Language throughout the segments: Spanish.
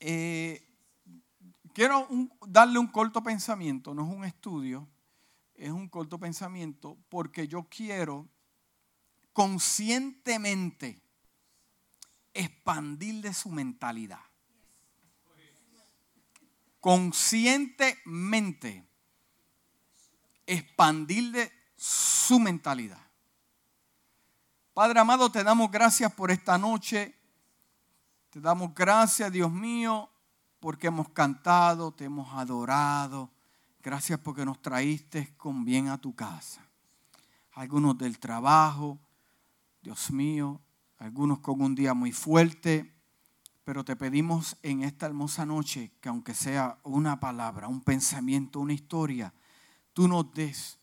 Eh, quiero darle un corto pensamiento, no es un estudio, es un corto pensamiento, porque yo quiero conscientemente expandirle su mentalidad. Conscientemente expandirle su mentalidad. Padre amado, te damos gracias por esta noche. Te damos gracias, Dios mío, porque hemos cantado, te hemos adorado. Gracias porque nos traíste con bien a tu casa. Algunos del trabajo, Dios mío, algunos con un día muy fuerte, pero te pedimos en esta hermosa noche que aunque sea una palabra, un pensamiento, una historia, tú nos des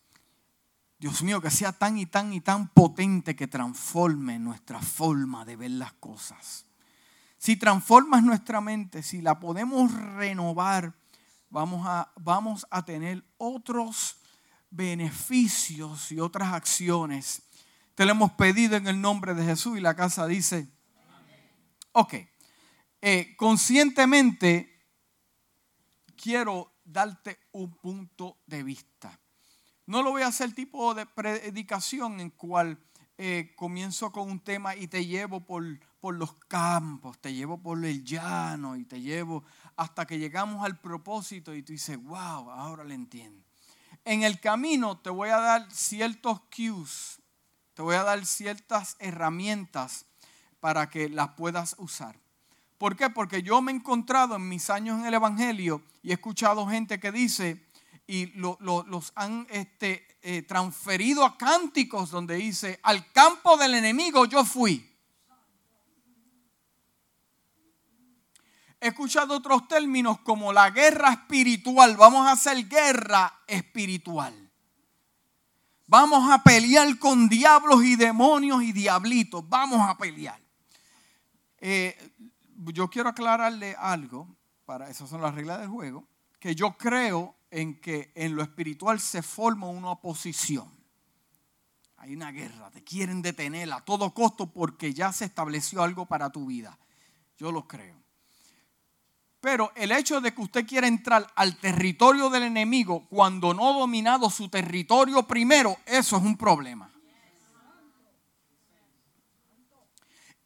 Dios mío, que sea tan y tan y tan potente que transforme nuestra forma de ver las cosas. Si transformas nuestra mente, si la podemos renovar, vamos a, vamos a tener otros beneficios y otras acciones. Te lo hemos pedido en el nombre de Jesús y la casa dice, ok, eh, conscientemente quiero darte un punto de vista. No lo voy a hacer tipo de predicación en cual eh, comienzo con un tema y te llevo por, por los campos, te llevo por el llano y te llevo hasta que llegamos al propósito y tú dices, wow, ahora le entiendo. En el camino te voy a dar ciertos cues, te voy a dar ciertas herramientas para que las puedas usar. ¿Por qué? Porque yo me he encontrado en mis años en el Evangelio y he escuchado gente que dice, y los han este, eh, transferido a cánticos donde dice, al campo del enemigo yo fui. He escuchado otros términos como la guerra espiritual. Vamos a hacer guerra espiritual. Vamos a pelear con diablos y demonios y diablitos. Vamos a pelear. Eh, yo quiero aclararle algo, para esas son las reglas del juego, que yo creo en que en lo espiritual se forma una oposición. Hay una guerra, te quieren detener a todo costo porque ya se estableció algo para tu vida. Yo lo creo. Pero el hecho de que usted quiera entrar al territorio del enemigo cuando no ha dominado su territorio primero, eso es un problema.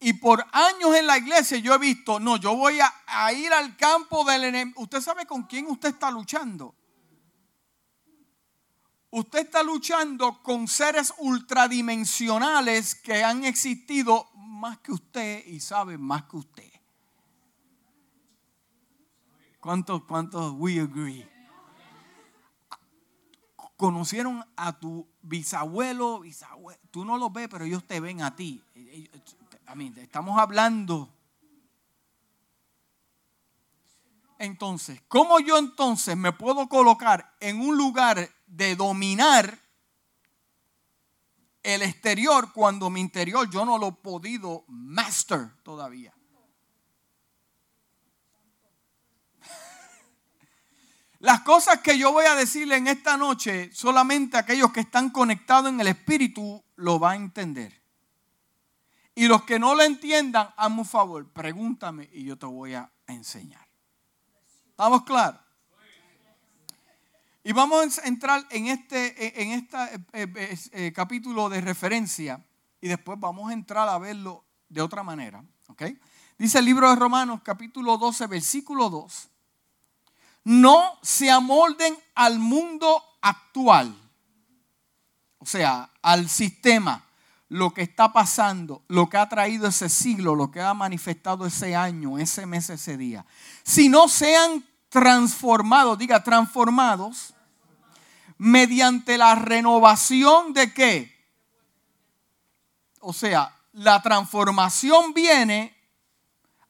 Y por años en la iglesia yo he visto, no, yo voy a, ir al campo del enemigo. ¿Usted sabe con quién usted está luchando? Usted está luchando con seres ultradimensionales que han existido más que usted y saben más que usted. ¿Cuántos, cuántos we agree? Conocieron a tu bisabuelo, bisabuelo. Tú no los ves, pero ellos te ven a ti. estamos hablando. Entonces, ¿cómo yo entonces me puedo colocar en un lugar de dominar el exterior cuando mi interior yo no lo he podido master todavía. Las cosas que yo voy a decirle en esta noche, solamente aquellos que están conectados en el Espíritu lo van a entender. Y los que no lo entiendan, hazme un favor, pregúntame y yo te voy a enseñar. ¿Estamos claros? Y vamos a entrar en este en esta, eh, eh, eh, capítulo de referencia y después vamos a entrar a verlo de otra manera. ¿okay? Dice el libro de Romanos capítulo 12, versículo 2. No se amolden al mundo actual, o sea, al sistema, lo que está pasando, lo que ha traído ese siglo, lo que ha manifestado ese año, ese mes, ese día. Si no sean transformados, diga transformados, mediante la renovación de qué? O sea, la transformación viene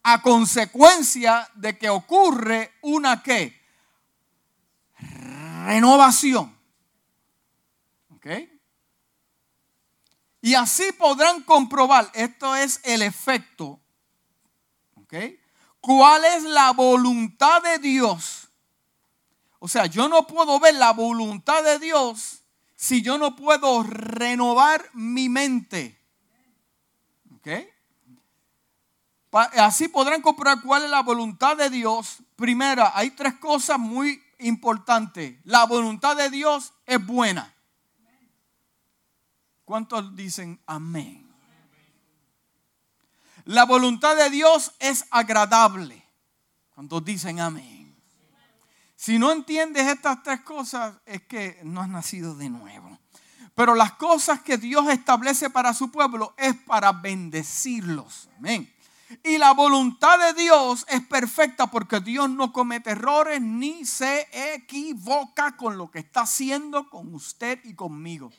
a consecuencia de que ocurre una qué? Renovación. ¿Ok? Y así podrán comprobar, esto es el efecto, ¿ok? cuál es la voluntad de Dios. O sea, yo no puedo ver la voluntad de Dios si yo no puedo renovar mi mente. ¿Ok? Así podrán comprobar cuál es la voluntad de Dios. Primera, hay tres cosas muy importantes. La voluntad de Dios es buena. ¿Cuántos dicen amén? La voluntad de Dios es agradable. ¿Cuántos dicen amén? Si no entiendes estas tres cosas, es que no has nacido de nuevo. Pero las cosas que Dios establece para su pueblo es para bendecirlos. Amén. Y la voluntad de Dios es perfecta porque Dios no comete errores ni se equivoca con lo que está haciendo con usted y conmigo.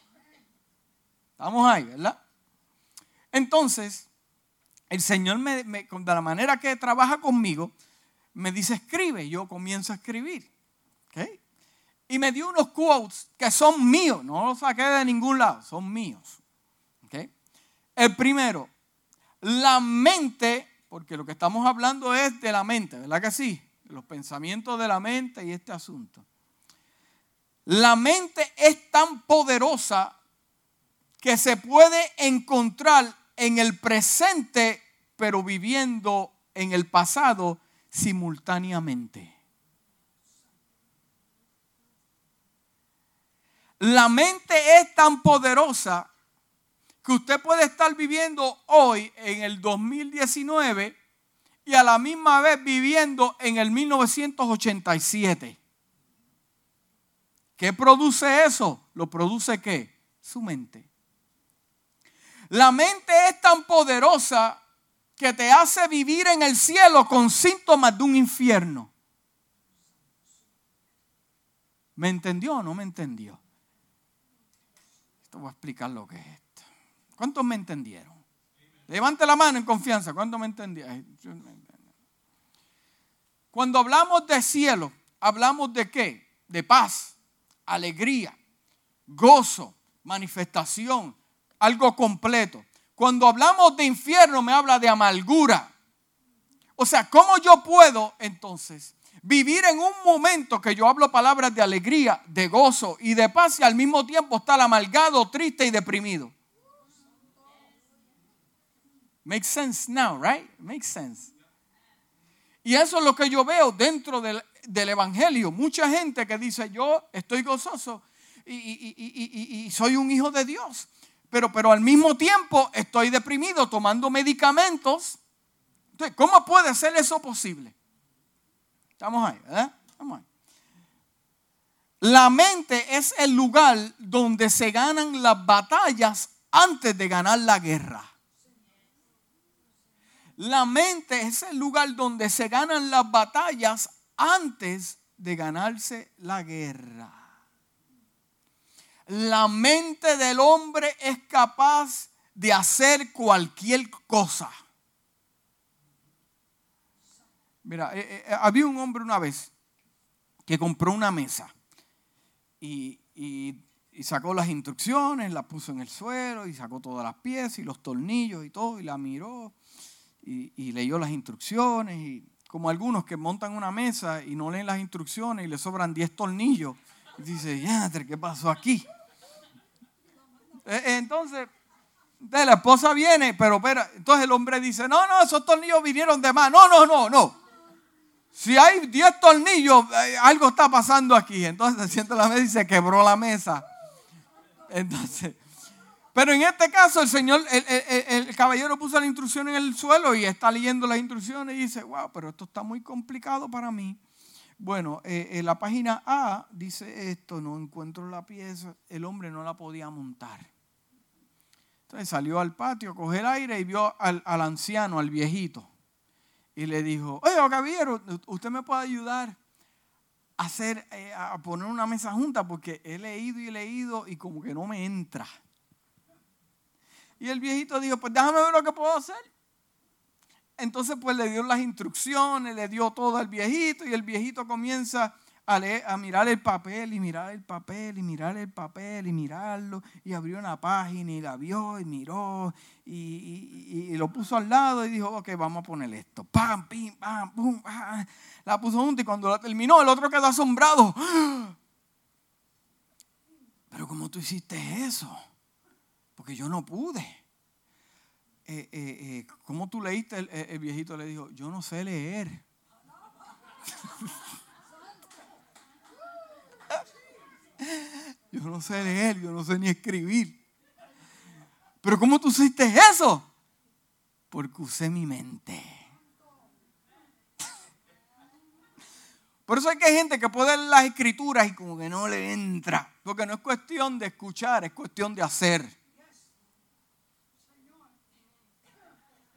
Estamos ahí, ¿verdad? Entonces, el Señor me, de la manera que trabaja conmigo, me dice escribe. Yo comienzo a escribir. Y me dio unos quotes que son míos, no los saqué de ningún lado, son míos. El primero, la mente, porque lo que estamos hablando es de la mente, ¿verdad que sí? Los pensamientos de la mente y este asunto. La mente es tan poderosa que se puede encontrar en el presente, pero viviendo en el pasado simultáneamente. La mente es tan poderosa que usted puede estar viviendo hoy en el 2019 y a la misma vez viviendo en el 1987. ¿Qué produce eso? ¿Lo produce qué? Su mente. La mente es tan poderosa que te hace vivir en el cielo con síntomas de un infierno. ¿Me entendió o no me entendió? Esto voy a explicar lo que es. ¿Cuántos me entendieron? Levante la mano en confianza. ¿Cuántos me entendieron? Cuando hablamos de cielo, hablamos de qué? De paz, alegría, gozo, manifestación, algo completo. Cuando hablamos de infierno, me habla de amargura. O sea, ¿cómo yo puedo entonces vivir en un momento que yo hablo palabras de alegría, de gozo y de paz y al mismo tiempo estar amargado, triste y deprimido? Makes sense now, right? Makes sense. Y eso es lo que yo veo dentro del, Evangelio. Mucha gente que dice, yo estoy gozoso y, soy un hijo de Dios. Pero, pero al mismo tiempo estoy deprimido tomando medicamentos. Entonces, ¿cómo puede ser eso posible? Estamos ahí, ¿verdad? Estamos ahí. La mente es el lugar donde se ganan las batallas antes de ganar la guerra. La mente es el lugar donde se ganan las batallas antes de ganarse la guerra. La mente del hombre es capaz de hacer cualquier cosa. Mira, eh, eh, había un hombre una vez que compró una mesa y, sacó las instrucciones, la puso en el suelo y sacó todas las piezas y los tornillos y todo y la miró y, leyó las instrucciones. Y como algunos que montan una mesa y no leen las instrucciones y le sobran 10 tornillos. Dice, ya, ¿qué pasó aquí? E, entonces, la esposa viene, pero espera, entonces el hombre dice, no, no, esos tornillos vinieron de más. No, no, no, no. Si hay 10 tornillos, eh, algo está pasando aquí. Entonces se siente la mesa y se quebró la mesa. Entonces, pero en este caso el Señor, el, caballero puso la instrucción en el suelo y está leyendo las instrucciones y dice, wow, pero esto está muy complicado para mí. Bueno, eh, en la página A dice esto, no encuentro la pieza, el hombre no la podía montar. Entonces salió al patio, cogió el aire y vio al, anciano, al viejito. Y le dijo, oye, caballero, usted me puede ayudar a, hacer, eh, a poner una mesa junta porque he leído y leído y como que no me entra. Y el viejito dijo, pues déjame ver lo que puedo hacer. Entonces pues le dio las instrucciones, le dio todo al viejito y el viejito comienza a, leer, a mirar el papel y mirar el papel y mirar el papel y mirarlo y abrió una página y la vio y miró y, lo puso al lado y dijo, ok, vamos a poner esto. Pam, pim, pam, pum, La puso junto y cuando la terminó el otro quedó asombrado. Pero ¿cómo tú hiciste eso? Porque yo no pude. eh, eh, ¿cómo tú leíste? El, viejito le dijo, yo no sé leer. yo no sé leer, yo no sé ni escribir. Pero ¿cómo tú hiciste eso? Porque usé mi mente. Por eso hay que gente que puede leer las escrituras y como que no le entra. Porque no es cuestión de escuchar, es cuestión de hacer.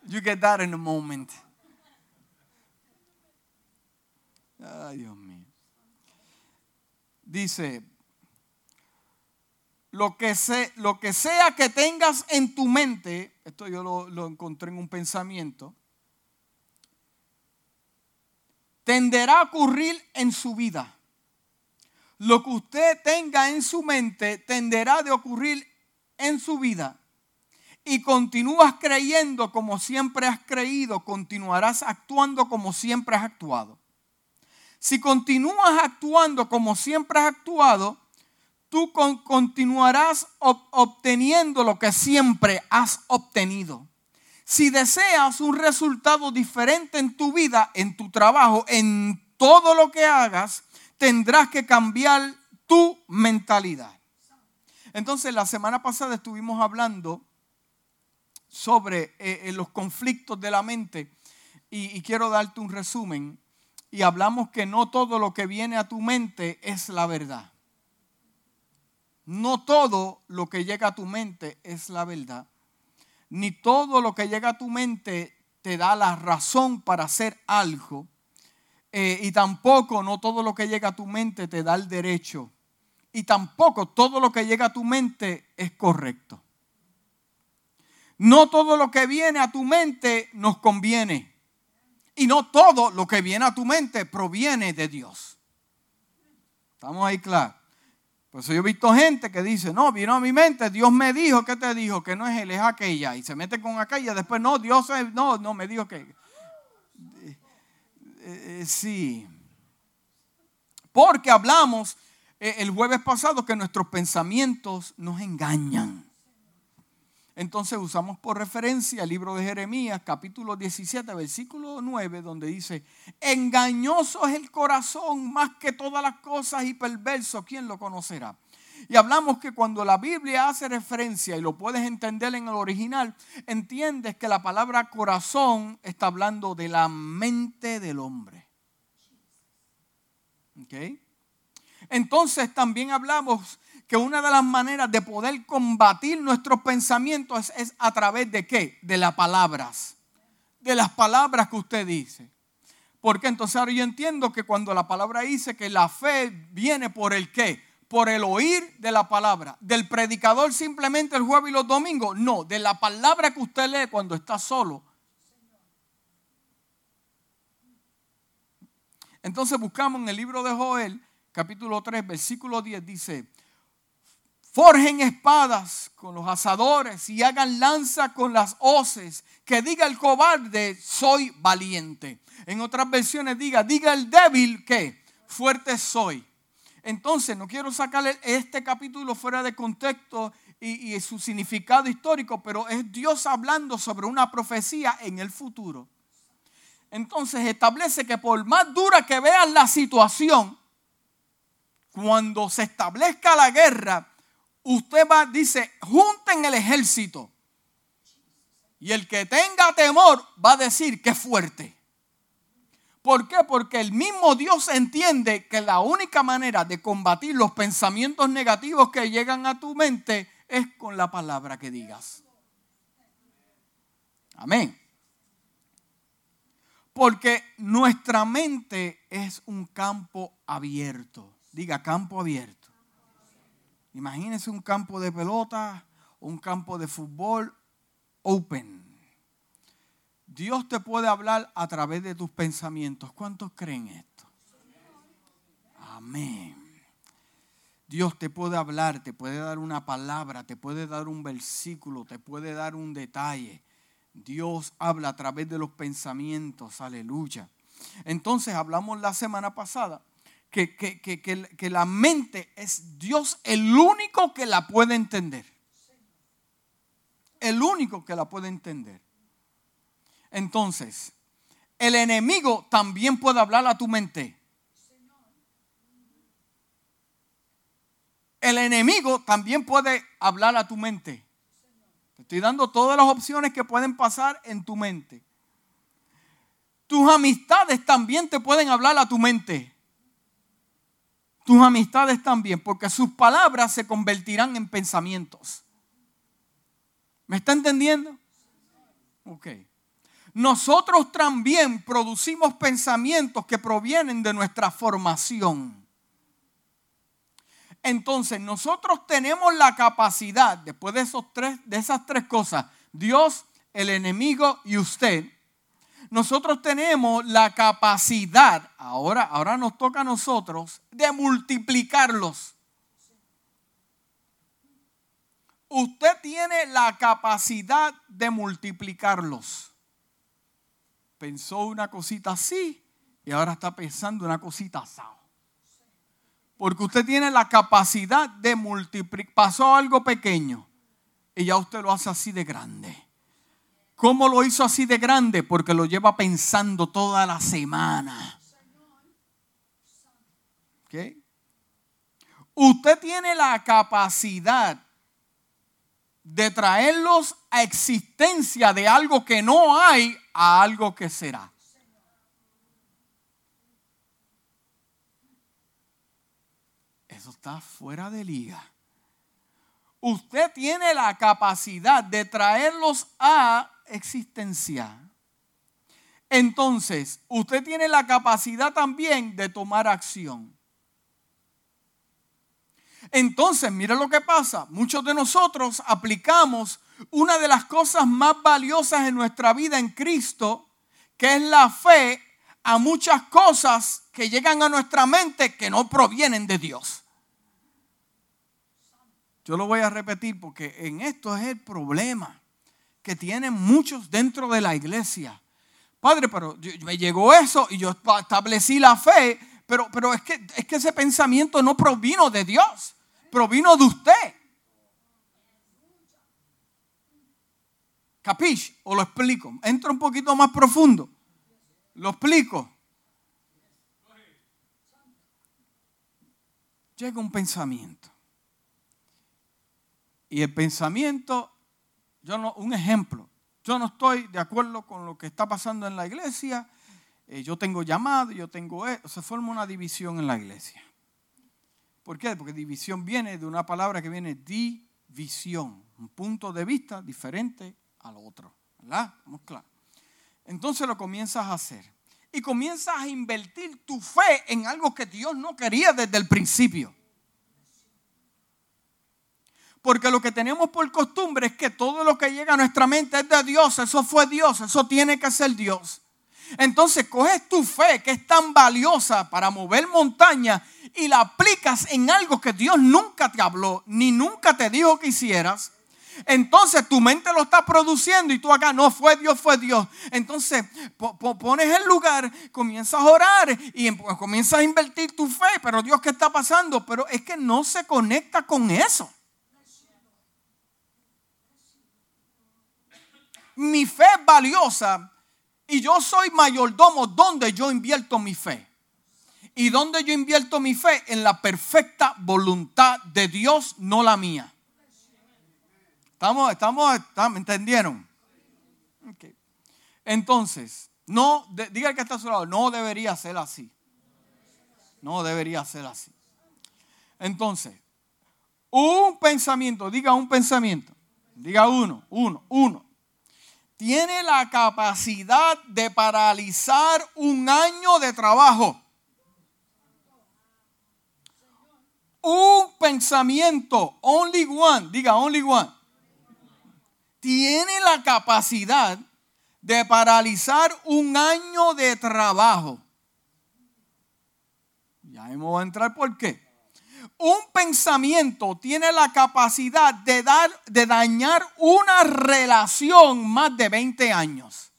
You get that in a moment. Ay, Dios mío. Dice, lo que, lo que sea que tengas en tu mente, esto yo lo, lo encontré en un pensamiento, tenderá a ocurrir en su vida. Lo que usted tenga en su mente tenderá de ocurrir en su vida y continúas creyendo como siempre has creído, continuarás actuando como siempre has actuado. Si continúas actuando como siempre has actuado, tú continuarás obteniendo lo que siempre has obtenido. Si deseas un resultado diferente en tu vida, en tu trabajo, en todo lo que hagas, tendrás que cambiar tu mentalidad. Entonces, la semana pasada estuvimos hablando sobre eh, eh, los conflictos de la mente y, quiero darte un resumen. Y hablamos que no todo lo que viene a tu mente es la verdad. No todo lo que llega a tu mente es la verdad. Ni todo lo que llega a tu mente te da la razón para hacer algo. Eh, y tampoco no todo lo que llega a tu mente te da el derecho. Y tampoco todo lo que llega a tu mente es correcto. No todo lo que viene a tu mente nos conviene. Y no todo lo que viene a tu mente proviene de Dios. ¿Estamos ahí claros? Por eso yo he visto gente que dice, no, vino a mi mente, Dios me dijo, ¿qué te dijo? Que no es él, es aquella. Y se mete con aquella, después, no, Dios, no, no, me dijo que... Eh, eh, sí. Porque hablamos eh, el jueves pasado que nuestros pensamientos nos engañan. Entonces usamos por referencia el libro de Jeremías, capítulo 17, versículo 9, donde dice, engañoso es el corazón más que todas las cosas y perverso, ¿quién lo conocerá? Y hablamos que cuando la Biblia hace referencia, y lo puedes entender en el original, entiendes que la palabra corazón está hablando de la mente del hombre. ¿Ok? Entonces también hablamos que una de las maneras de poder combatir nuestros pensamientos es, a través de qué? De las palabras. De las palabras que usted dice. Porque entonces ahora yo entiendo que cuando la palabra dice que la fe viene por el qué? Por el oír de la palabra. Del predicador simplemente el jueves y los domingos. No, de la palabra que usted lee cuando está solo. Entonces buscamos en el libro de Joel, capítulo 3, versículo 10, dice, forjen espadas con los asadores y hagan lanza con las hoces. Que diga el cobarde, soy valiente. En otras versiones diga, diga el débil que fuerte soy. Entonces, no quiero sacarle este capítulo fuera de contexto y, y, su significado histórico, pero es Dios hablando sobre una profecía en el futuro. Entonces establece que por más dura que veas la situación, cuando se establezca la guerra, usted va, dice, junten el ejército. Y el que tenga temor va a decir que es fuerte. ¿Por qué? Porque el mismo Dios entiende que la única manera de combatir los pensamientos negativos que llegan a tu mente es con la palabra que digas. Amén. Porque nuestra mente es un campo abierto. Diga, campo abierto. Imagínense un campo de pelota, un campo de fútbol open. Dios te puede hablar a través de tus pensamientos. ¿Cuántos creen esto? Amén. Dios te puede hablar, te puede dar una palabra, te puede dar un versículo, te puede dar un detalle. Dios habla a través de los pensamientos, aleluya. Entonces hablamos la semana pasada que, la mente es Dios el único que la puede entender. El único que la puede entender. Entonces, el enemigo también puede hablar a tu mente. El enemigo también puede hablar a tu mente. Te estoy dando todas las opciones que pueden pasar en tu mente. Tus amistades también te pueden hablar a tu mente. Tus amistades también, porque sus palabras se convertirán en pensamientos. ¿Me está entendiendo? Ok. Nosotros también producimos pensamientos que provienen de nuestra formación. Entonces, nosotros tenemos la capacidad, después de, esos tres, de esas tres cosas, Dios, el enemigo y usted, nosotros tenemos la capacidad, ahora, ahora nos toca a nosotros, de multiplicarlos. Usted tiene la capacidad de multiplicarlos. Pensó una cosita así y ahora está pensando una cosita así. Porque usted tiene la capacidad de multiplicar. Pasó algo pequeño y ya usted lo hace así de grande. ¿Cómo lo hizo así de grande? Porque lo lleva pensando toda la semana. Usted tiene la capacidad de traerlos a existencia de algo que no hay a algo que será. Eso está fuera de liga. Usted tiene la capacidad de traerlos a existencia. Entonces, usted tiene la capacidad también de tomar acción. Entonces, mire lo que pasa. Muchos de nosotros aplicamos una de las cosas más valiosas en nuestra vida en Cristo, que es la fe, a muchas cosas que llegan a nuestra mente que no provienen de Dios. Yo lo voy a repetir porque en esto es el problema que tienen muchos dentro de la iglesia. Padre, pero me llegó eso y yo establecí la fe, pero, pero es, que, es que ese pensamiento no provino de Dios, provino de usted. ¿Capish? ¿O lo explico? Entro un poquito más profundo. Lo explico. Llega un pensamiento. Y el pensamiento, yo no, un ejemplo, yo no estoy de acuerdo con lo que está pasando en la iglesia, eh, yo tengo llamado, yo tengo, e, se forma una división en la iglesia. ¿Por qué? Porque división viene de una palabra que viene división, un punto de vista diferente al otro. ¿Verdad? Estamos. Entonces lo comienzas a hacer. Y comienzas a invertir tu fe en algo que Dios no quería desde el principio. Porque lo que tenemos por costumbre es que todo lo que llega a nuestra mente es de Dios, eso fue Dios, eso tiene que ser Dios. Entonces coges tu fe que es tan valiosa para mover montañas y la aplicas en algo que Dios nunca te habló, ni nunca te dijo que hicieras. Entonces tu mente lo está produciendo y tú acá no fue Dios, fue Dios. Entonces pones el lugar, comienzas a orar y em, comienzas a invertir tu fe. Pero Dios, ¿qué está pasando? Pero es que no se conecta con eso. Mi fe es valiosa y yo soy mayordomo donde yo invierto mi fe. ¿Y donde yo invierto mi fe? En la perfecta voluntad de Dios, no la mía. ¿Estamos, estamos, estamos entendieron? Entonces, no, diga el que está a su lado, no debería ser así. No debería ser así. Entonces, un pensamiento, diga un pensamiento, diga uno, uno, uno tiene la capacidad de paralizar un año de trabajo. Un pensamiento, only one, diga only one, tiene la capacidad de paralizar un año de trabajo. Ya hemos a entrar por qué un pensamiento tiene la capacidad de, dar, de dañar una relación más de 20 años.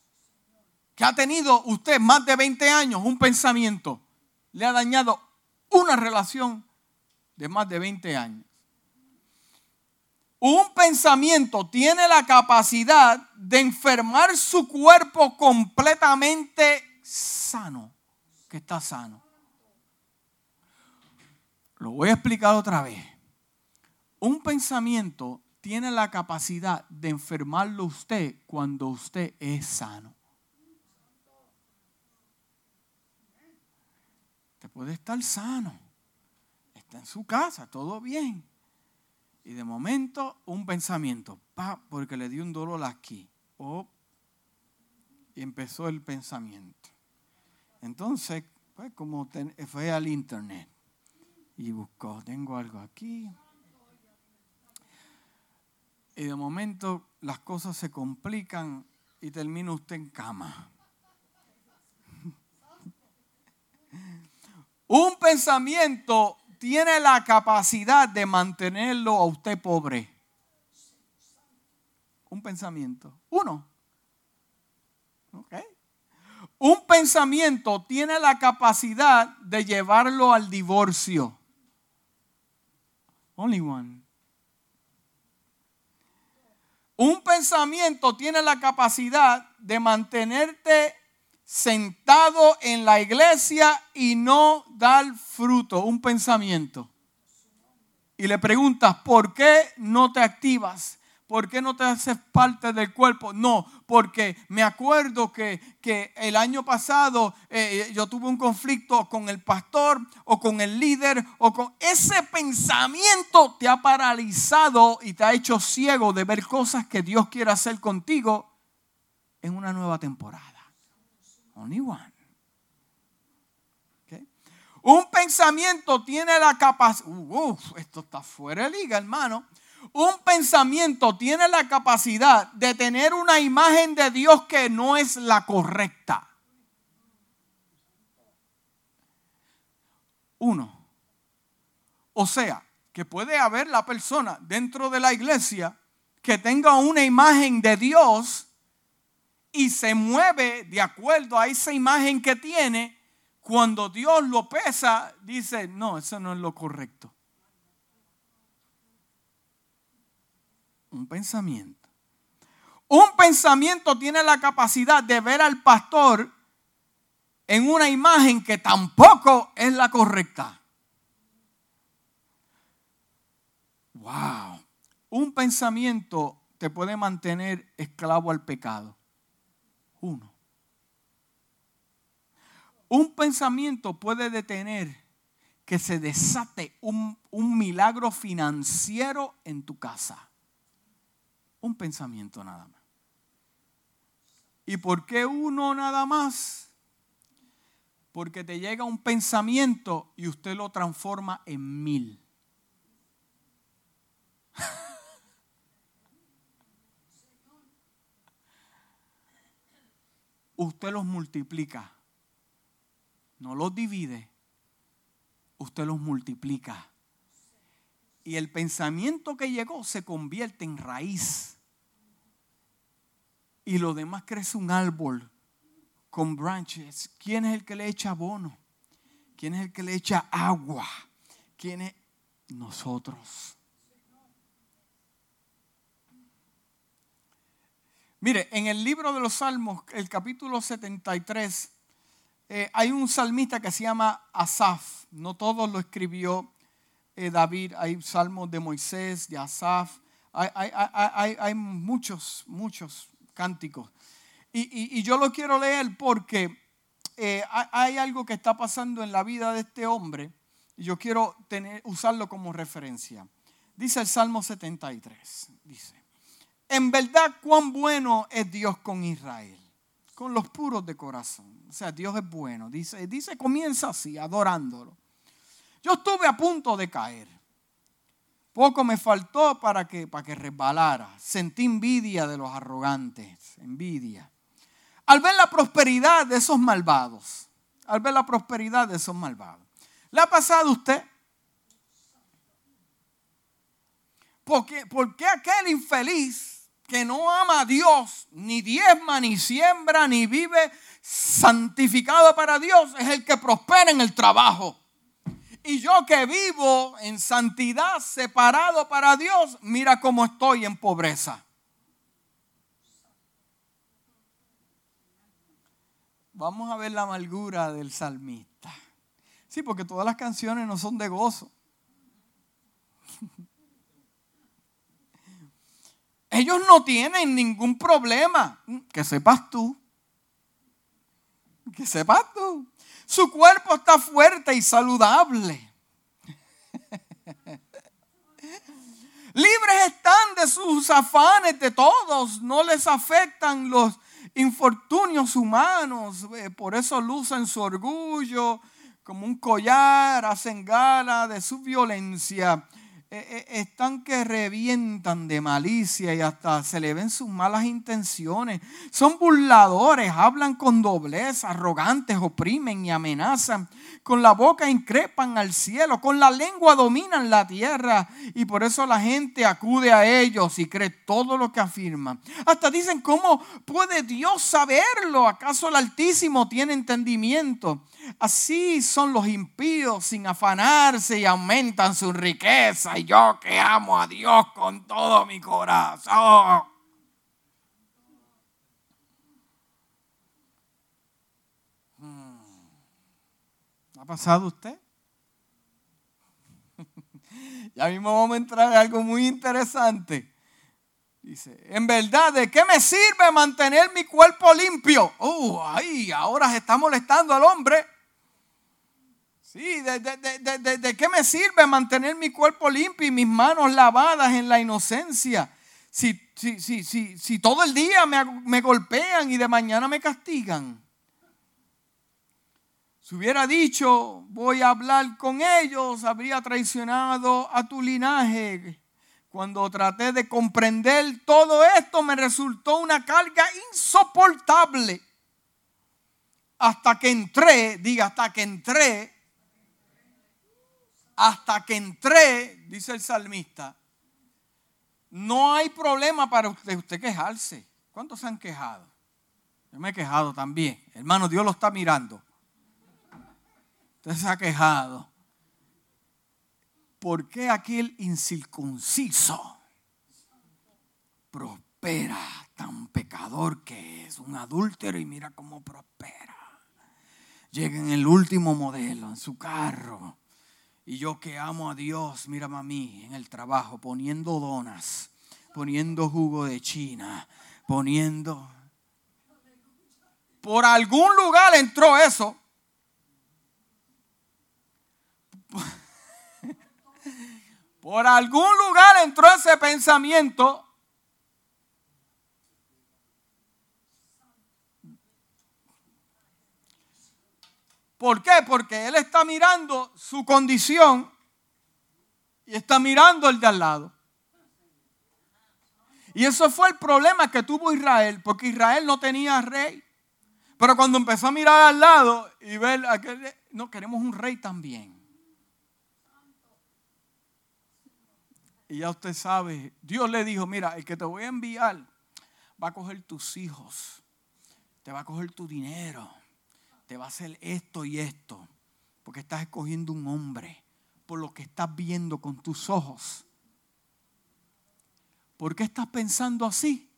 Que ha tenido usted más de 20 años un pensamiento. Le ha dañado una relación de más de 20 años. Un pensamiento tiene la capacidad de enfermar su cuerpo completamente sano, que está sano. Lo voy a explicar otra vez. Un pensamiento tiene la capacidad de enfermarlo usted cuando usted es sano. Usted puede estar sano, está en su casa, todo bien. Y de momento un pensamiento, pa, porque le dio un dolor aquí. Oh, y empezó el pensamiento. Entonces, pues como fue al internet y buscó, tengo algo aquí. Y de momento las cosas se complican y termina usted en cama. Un pensamiento tiene la capacidad de mantenerlo a usted pobre. Un pensamiento. Uno. Un pensamiento tiene la capacidad de llevarlo al divorcio. Only one. Un pensamiento tiene la capacidad de mantenerte sentado en la iglesia y no dar fruto. Un pensamiento. Y le preguntas, ¿por qué no te activas? ¿Por qué no te haces parte del cuerpo? No, porque me acuerdo que, el año pasado eh, yo tuve un conflicto con el pastor o con el líder o con ese pensamiento te ha paralizado y te ha hecho ciego de ver cosas que Dios quiere hacer contigo en una nueva temporada. Only one. Un pensamiento tiene la capacidad, esto está fuera de liga, hermano un pensamiento tiene la capacidad de tener una imagen de Dios que no es la correcta. Uno. O sea, que puede haber la persona dentro de la iglesia que tenga una imagen de Dios y se mueve de acuerdo a esa imagen que tiene, cuando Dios lo pesa, dice, no, eso no es lo correcto. Un pensamiento. Un pensamiento tiene la capacidad de ver al pastor en una imagen que tampoco es la correcta. Wow. Un pensamiento te puede mantener esclavo al pecado. Uno. Un pensamiento puede detener que se desate un, un milagro financiero en tu casa. Un pensamiento nada más. ¿Y por qué uno nada más? Porque te llega un pensamiento y usted lo transforma en mil. usted los multiplica. No los divide. Usted los multiplica. Y el pensamiento que llegó se convierte en raíz. Y lo demás crece un árbol con branches. ¿Quién es el que le echa abono? ¿Quién es el que le echa agua? ¿Quién es? Nosotros. Mire, en el libro de los Salmos, el capítulo 73, eh, hay un salmista que se llama Asaf. No todo lo escribió eh, David, hay salmos de Moisés, de Asaf, hay, muchos, muchos cánticos. Y, yo lo quiero leer porque eh, hay algo que está pasando en la vida de este hombre y yo quiero usarlo como referencia. Dice el Salmo 73, dice, en verdad cuán bueno es Dios con Israel, con los puros de corazón. O sea, Dios es bueno. Dice, dice comienza así, adorándolo. Yo estuve a punto de caer. Poco me faltó para que, para que resbalara. Sentí envidia de los arrogantes, envidia. Al ver la prosperidad de esos malvados, al ver la prosperidad de esos malvados. ¿Le ha pasado a usted? Porque, porque aquel infeliz que no ama a Dios, ni diezma, ni siembra, ni vive santificado para Dios, es el que prospera en el trabajo Y yo que vivo en santidad, separado para Dios, mira cómo estoy en pobreza. Vamos a ver la amargura del salmista. Sí, porque todas las canciones no son de gozo. Ellos no tienen ningún problema. Que sepas tú. Que sepas tú. Su cuerpo está fuerte y saludable. Libres están de sus afanes de todos. No les afectan los infortunios humanos. Eh, por eso lucen su orgullo como un collar, hacen gala de su violencia. Eh, eh, están que revientan de malicia y hasta se le ven sus malas intenciones. Son burladores, hablan con doblez, arrogantes, oprimen y amenazan. Con la boca increpan al cielo, con la lengua dominan la tierra y por eso la gente acude a ellos y cree todo lo que afirman. Hasta dicen, ¿cómo puede Dios saberlo? ¿Acaso el Altísimo tiene entendimiento? Así son los impíos sin afanarse y aumentan su riqueza. Y yo que amo a Dios con todo mi corazón. ¿Ha pasado usted? ya mismo vamos a entrar en algo muy interesante. Dice, en verdad, ¿de qué me sirve mantener mi cuerpo limpio? Uh, ay, ahora se está molestando al hombre. Sí, ¿de, qué me sirve mantener mi cuerpo limpio y mis manos lavadas en la inocencia? Si, si, si, si, si todo el día me golpean y de mañana me castigan. Si hubiera dicho, voy a hablar con ellos, habría traicionado a tu linaje. Cuando traté de comprender todo esto, me resultó una carga insoportable. Hasta que entré, diga, hasta que entré hasta que entré, dice el salmista, no hay problema para usted, usted quejarse. ¿Cuántos se han quejado? Yo me he quejado también. Hermano, Dios lo está mirando. Usted se ha quejado. ¿Por qué aquel incircunciso prospera tan pecador que es? Un adúltero y mira cómo prospera. Llega en el último modelo, en su carro y yo que amo a Dios, mira a mí en el trabajo, poniendo donas, poniendo jugo de China, poniendo... Por algún lugar entró eso. Por algún lugar entró ese pensamiento ¿Por qué? Porque él está mirando su condición y está mirando el de al lado. Y eso fue el problema que tuvo Israel, porque Israel no tenía rey. Pero cuando empezó a mirar al lado y ver aquel, no queremos un rey también. Y ya usted sabe, Dios le dijo, mira, el que te voy a enviar va a coger tus hijos, te va a coger tu dinero, te va a hacer esto y esto, porque estás escogiendo un hombre por lo que estás viendo con tus ojos. ¿Por qué estás pensando así?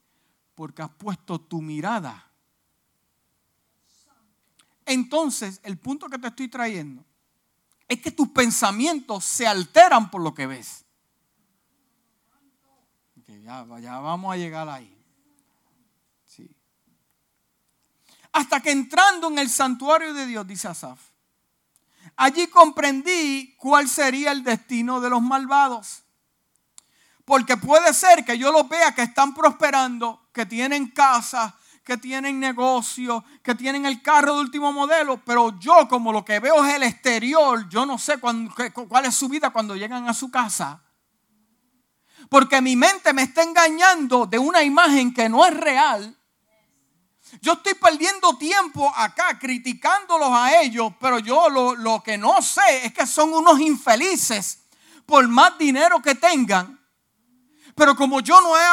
Porque has puesto tu mirada. Entonces, el punto que te estoy trayendo es que tus pensamientos se alteran por lo que ves. Ya, ya vamos a llegar ahí. Hasta que entrando en el santuario de Dios, dice Asaf, allí comprendí cuál sería el destino de los malvados. Porque puede ser que yo los vea que están prosperando, que tienen casa, que tienen negocio, que tienen el carro de último modelo, pero yo como lo que veo es el exterior, yo no sé cuál es su vida cuando llegan a su casa. Porque mi mente me está engañando de una imagen que no es real yo estoy perdiendo tiempo acá criticándolos a ellos, pero yo lo, lo, que no sé es que son unos infelices por más dinero que tengan. Pero como yo no he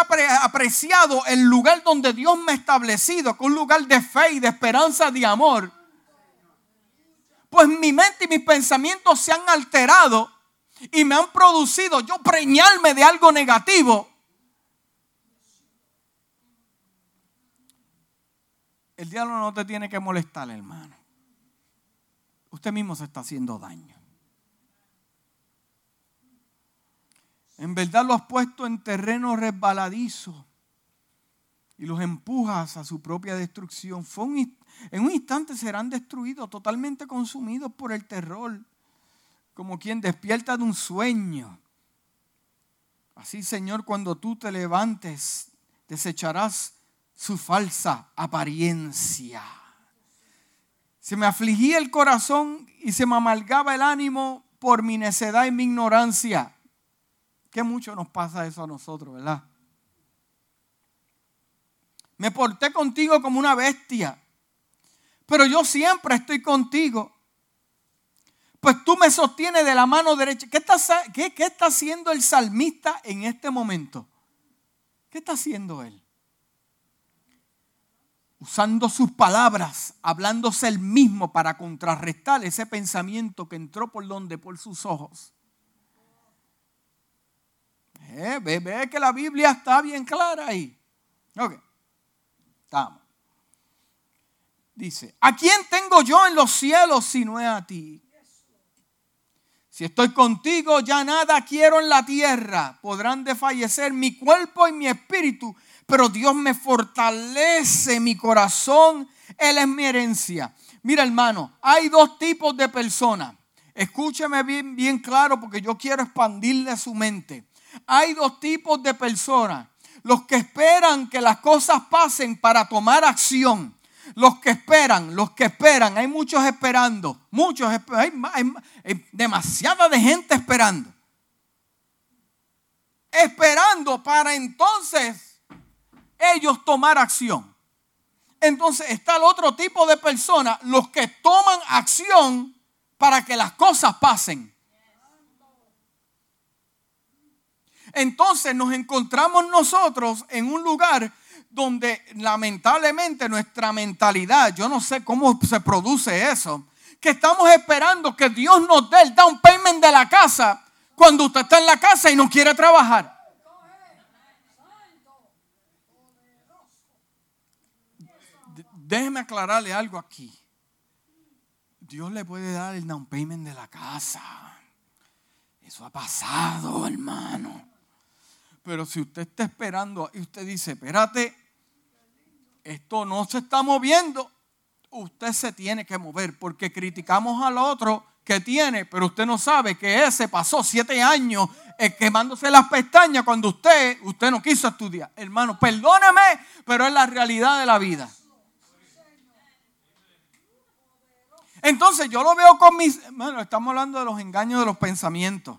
apreciado el lugar donde Dios me ha establecido, que es un lugar de fe y de esperanza, de amor, pues mi mente y mis pensamientos se han alterado y me han producido yo preñarme de algo negativo, el diablo no te tiene que molestar, hermano. Usted mismo se está haciendo daño. En verdad lo has puesto en terreno resbaladizo y los empujas a su propia destrucción. en un instante serán destruidos, totalmente consumidos por el terror, como quien despierta de un sueño. Así, Señor, cuando tú te levantes, desecharás su falsa apariencia. Se me afligía el corazón y se me amalgaba el ánimo por mi necedad y mi ignorancia. Qué mucho nos pasa eso a nosotros, ¿verdad? Me porté contigo como una bestia, pero yo siempre estoy contigo. Pues tú me sostienes de la mano derecha. ¿Qué está, haciendo el salmista en este momento? ¿Qué está haciendo él? usando sus palabras, hablándose el mismo para contrarrestar ese pensamiento que entró por donde, por sus ojos. Eh, ve, que la Biblia está bien clara ahí. Ok, estamos. Dice, ¿a quién tengo yo en los cielos si no es a ti? Si estoy contigo, ya nada quiero en la tierra. Podrán desfallecer mi cuerpo y mi espíritu, pero Dios me fortalece mi corazón. Él es mi herencia. Mira, hermano, hay dos tipos de personas. Escúcheme bien, bien claro porque yo quiero expandirle su mente. Hay dos tipos de personas. Los que esperan que las cosas pasen para tomar acción. Los que esperan, los que esperan. Hay muchos esperando. Muchos, hay, hay demasiada de gente esperando. Esperando para entonces ellos tomar acción. Entonces está el otro tipo de personas, los que toman acción para que las cosas pasen. Entonces nos encontramos nosotros en un lugar donde lamentablemente nuestra mentalidad, yo no sé cómo se produce eso, que estamos esperando que Dios nos dé el down payment de la casa cuando usted está en la casa y no quiere trabajar. Déjeme aclararle algo aquí. Dios le puede dar el down payment de la casa. Eso ha pasado, hermano. Pero si usted está esperando y usted dice, espérate, esto no se está moviendo, usted se tiene que mover porque criticamos al otro que tiene, pero usted no sabe que ese pasó siete años eh, quemándose las pestañas cuando usted, usted no quiso estudiar. Hermano, perdóneme, pero es la realidad de la vida. Entonces yo lo veo con mis, bueno, estamos hablando de los engaños de los pensamientos.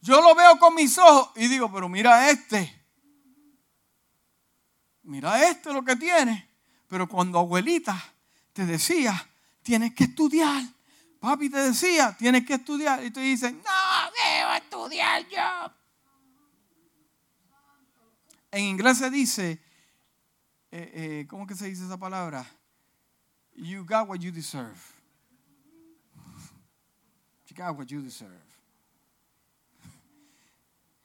Yo lo veo con mis ojos y digo, pero mira este. Mira este lo que tiene. Pero cuando abuelita te decía, tienes que estudiar. Papi te decía, tienes que estudiar. Y tú dices, no, debo estudiar yo. En inglés se dice, eh, eh, ¿cómo que se dice esa palabra? You got what you deserve. You got what you deserve.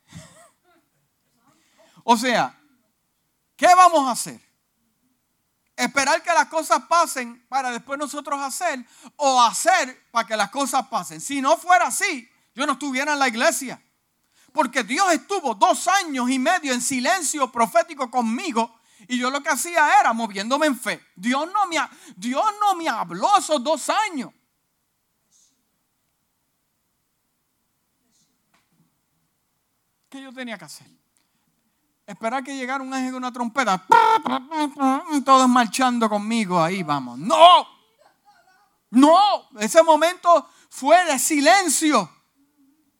O sea, ¿qué vamos a hacer? Esperar que las cosas pasen para después nosotros hacer o hacer para que las cosas pasen. Si no fuera así, yo no estuviera en la iglesia. Porque Dios estuvo dos años y medio en silencio profético conmigo y yo lo que hacía era moviéndome en fe. Dios no me, Dios no me habló esos dos años. ¿Qué yo tenía que hacer? Esperar que llegara un ángel con una trompeta. Todos marchando conmigo, ahí vamos. No, no, ese momento fue de silencio.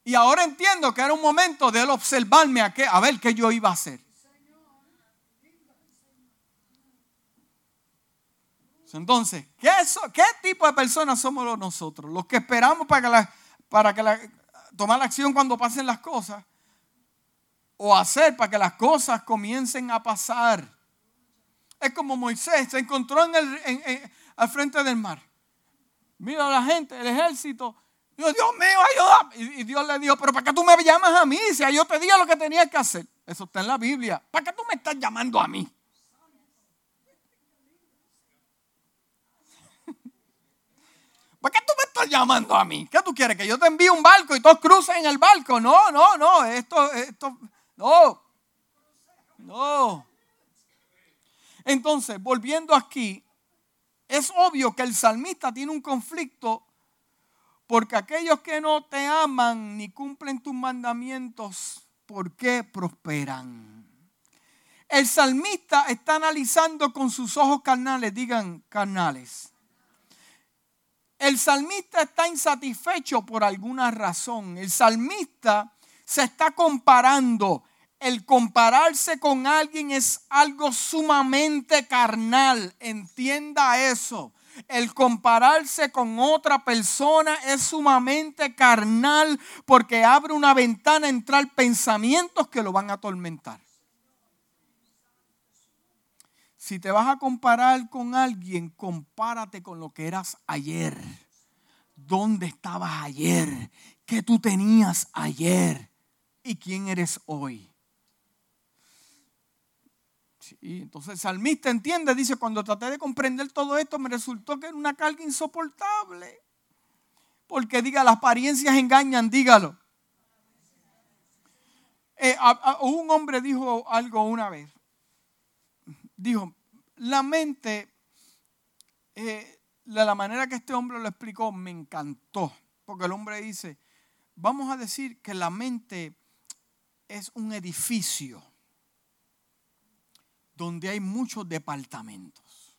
Y ahora entiendo que era un momento de él observarme a, a ver qué yo iba a hacer. Entonces, ¿qué, ¿qué tipo de personas somos nosotros? Los que esperamos para que, la, para que la acción cuando pasen las cosas o hacer para que las cosas comiencen a pasar. Es como Moisés se encontró en el, al frente del mar. Mira la gente, el ejército. Dios, Dios mío, ayuda. Y, Dios le dijo, pero ¿para qué tú me llamas a mí? Si yo te diga lo que tenía que hacer. Eso está en la Biblia. ¿Para qué tú me estás llamando a mí? ¿Para qué tú me estás llamando a mí? ¿Qué tú quieres? ¿Que yo te envíe un barco y todos crucen en el barco? No, no, no. Esto, esto, no. No. Entonces, volviendo aquí, es obvio que el salmista tiene un conflicto porque aquellos que no te aman ni cumplen tus mandamientos, ¿por qué prosperan? El salmista está analizando con sus ojos carnales, digan carnales. El salmista está insatisfecho por alguna razón. El salmista se está comparando el compararse con alguien es algo sumamente carnal. Entienda eso. El compararse con otra persona es sumamente carnal porque abre una ventana a entrar pensamientos que lo van a atormentar. Si te vas a comparar con alguien, compárate con lo que eras ayer. ¿Dónde estabas ayer? ¿Qué tú tenías ayer? ¿Y quién eres hoy? Y entonces el salmista entiende, dice, cuando traté de comprender todo esto me resultó que era una carga insoportable. Porque diga, las apariencias engañan, dígalo. Eh, un hombre dijo algo una vez. Dijo, la mente, eh, la manera que este hombre lo explicó, me encantó. Porque el hombre dice, vamos a decir que la mente es un edificio donde hay muchos departamentos.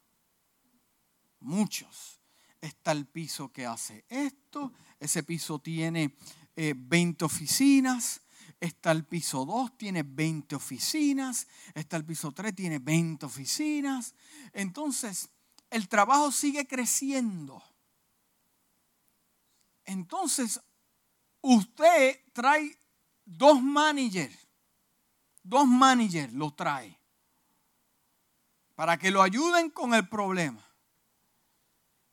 Muchos. Está el piso que hace esto, ese piso tiene 20 eh, oficinas, está el piso 2, tiene 20 oficinas, está el piso 3, tiene 20 oficinas. Entonces, el trabajo sigue creciendo. Entonces, usted trae dos managers, dos managers lo trae para que lo ayuden con el problema.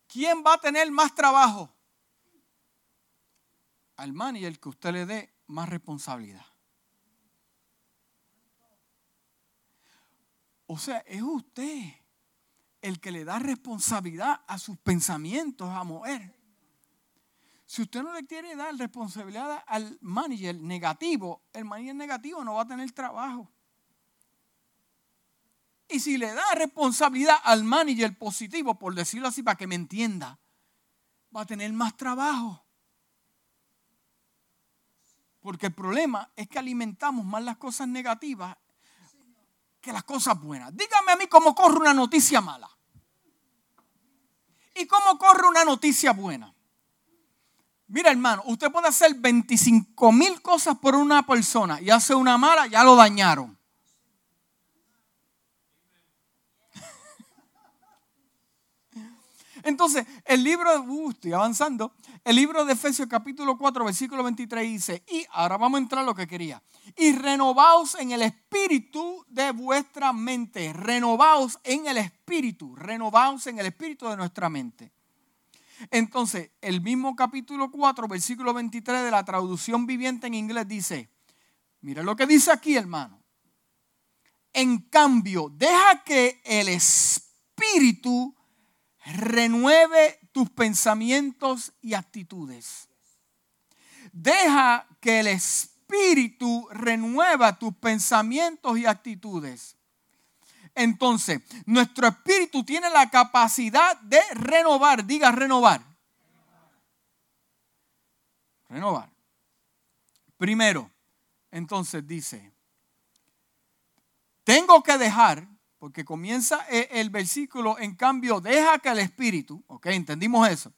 ¿Quién va a tener más trabajo? Al manager que usted le dé más responsabilidad. O sea, es usted el que le da responsabilidad a sus pensamientos a mover. Si usted no le quiere dar responsabilidad al manager negativo, el manager negativo no va a tener trabajo. Y si le da responsabilidad al manager positivo, por decirlo así, para que me entienda, va a tener más trabajo. Porque el problema es que alimentamos más las cosas negativas que las cosas buenas. Dígame a mí cómo corre una noticia mala. ¿Y cómo corre una noticia buena? Mira, hermano, usted puede hacer 25 mil cosas por una persona y hace una mala, ya lo dañaron. Entonces, el libro, uh, estoy avanzando, el libro de Efesios capítulo 4, versículo 23 dice, y ahora vamos a entrar a lo que quería, y renovaos en el espíritu de vuestra mente, renovaos en el espíritu, renovaos en el espíritu de nuestra mente. Entonces, el mismo capítulo 4, versículo 23 de la traducción viviente en inglés dice, mira lo que dice aquí, hermano. En cambio, deja que el espíritu renueve tus pensamientos y actitudes. Deja que el Espíritu renueva tus pensamientos y actitudes. Entonces, nuestro espíritu tiene la capacidad de renovar. Diga renovar. Renovar. Primero, entonces dice, tengo que dejar porque comienza e, el versículo, en cambio, deja que el Espíritu, ok, entendimos eso.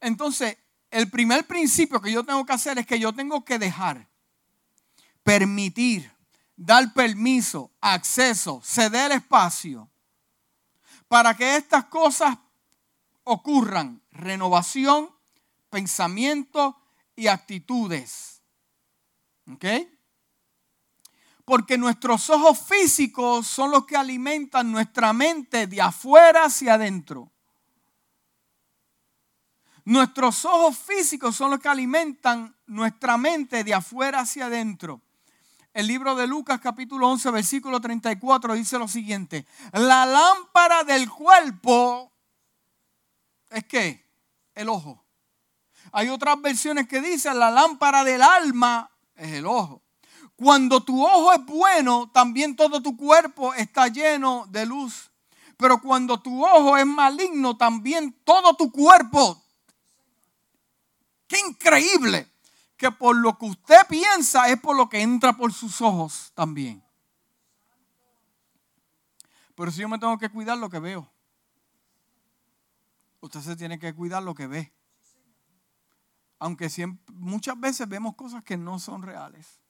Entonces, el primer principio que yo tengo que hacer es que yo tengo que dejar, permitir, dar permiso, acceso, ceder espacio para que estas cosas ocurran. Renovación, pensamiento y actitudes. ¿Ok? porque nuestros ojos físicos son los que alimentan nuestra mente de afuera hacia adentro. Nuestros ojos físicos son los que alimentan nuestra mente de afuera hacia adentro. El libro de Lucas capítulo 11 versículo 34 dice lo siguiente. La lámpara del cuerpo es que el ojo. Hay otras versiones que dicen la lámpara del alma es el ojo. Cuando tu ojo es bueno, también todo tu cuerpo está lleno de luz. Pero cuando tu ojo es maligno, también todo tu cuerpo. Qué increíble que por lo que usted piensa es por lo que entra por sus ojos también. Pero si yo me tengo que cuidar lo que veo, usted se tiene que cuidar lo que ve. Aunque muchas veces vemos cosas que no son reales.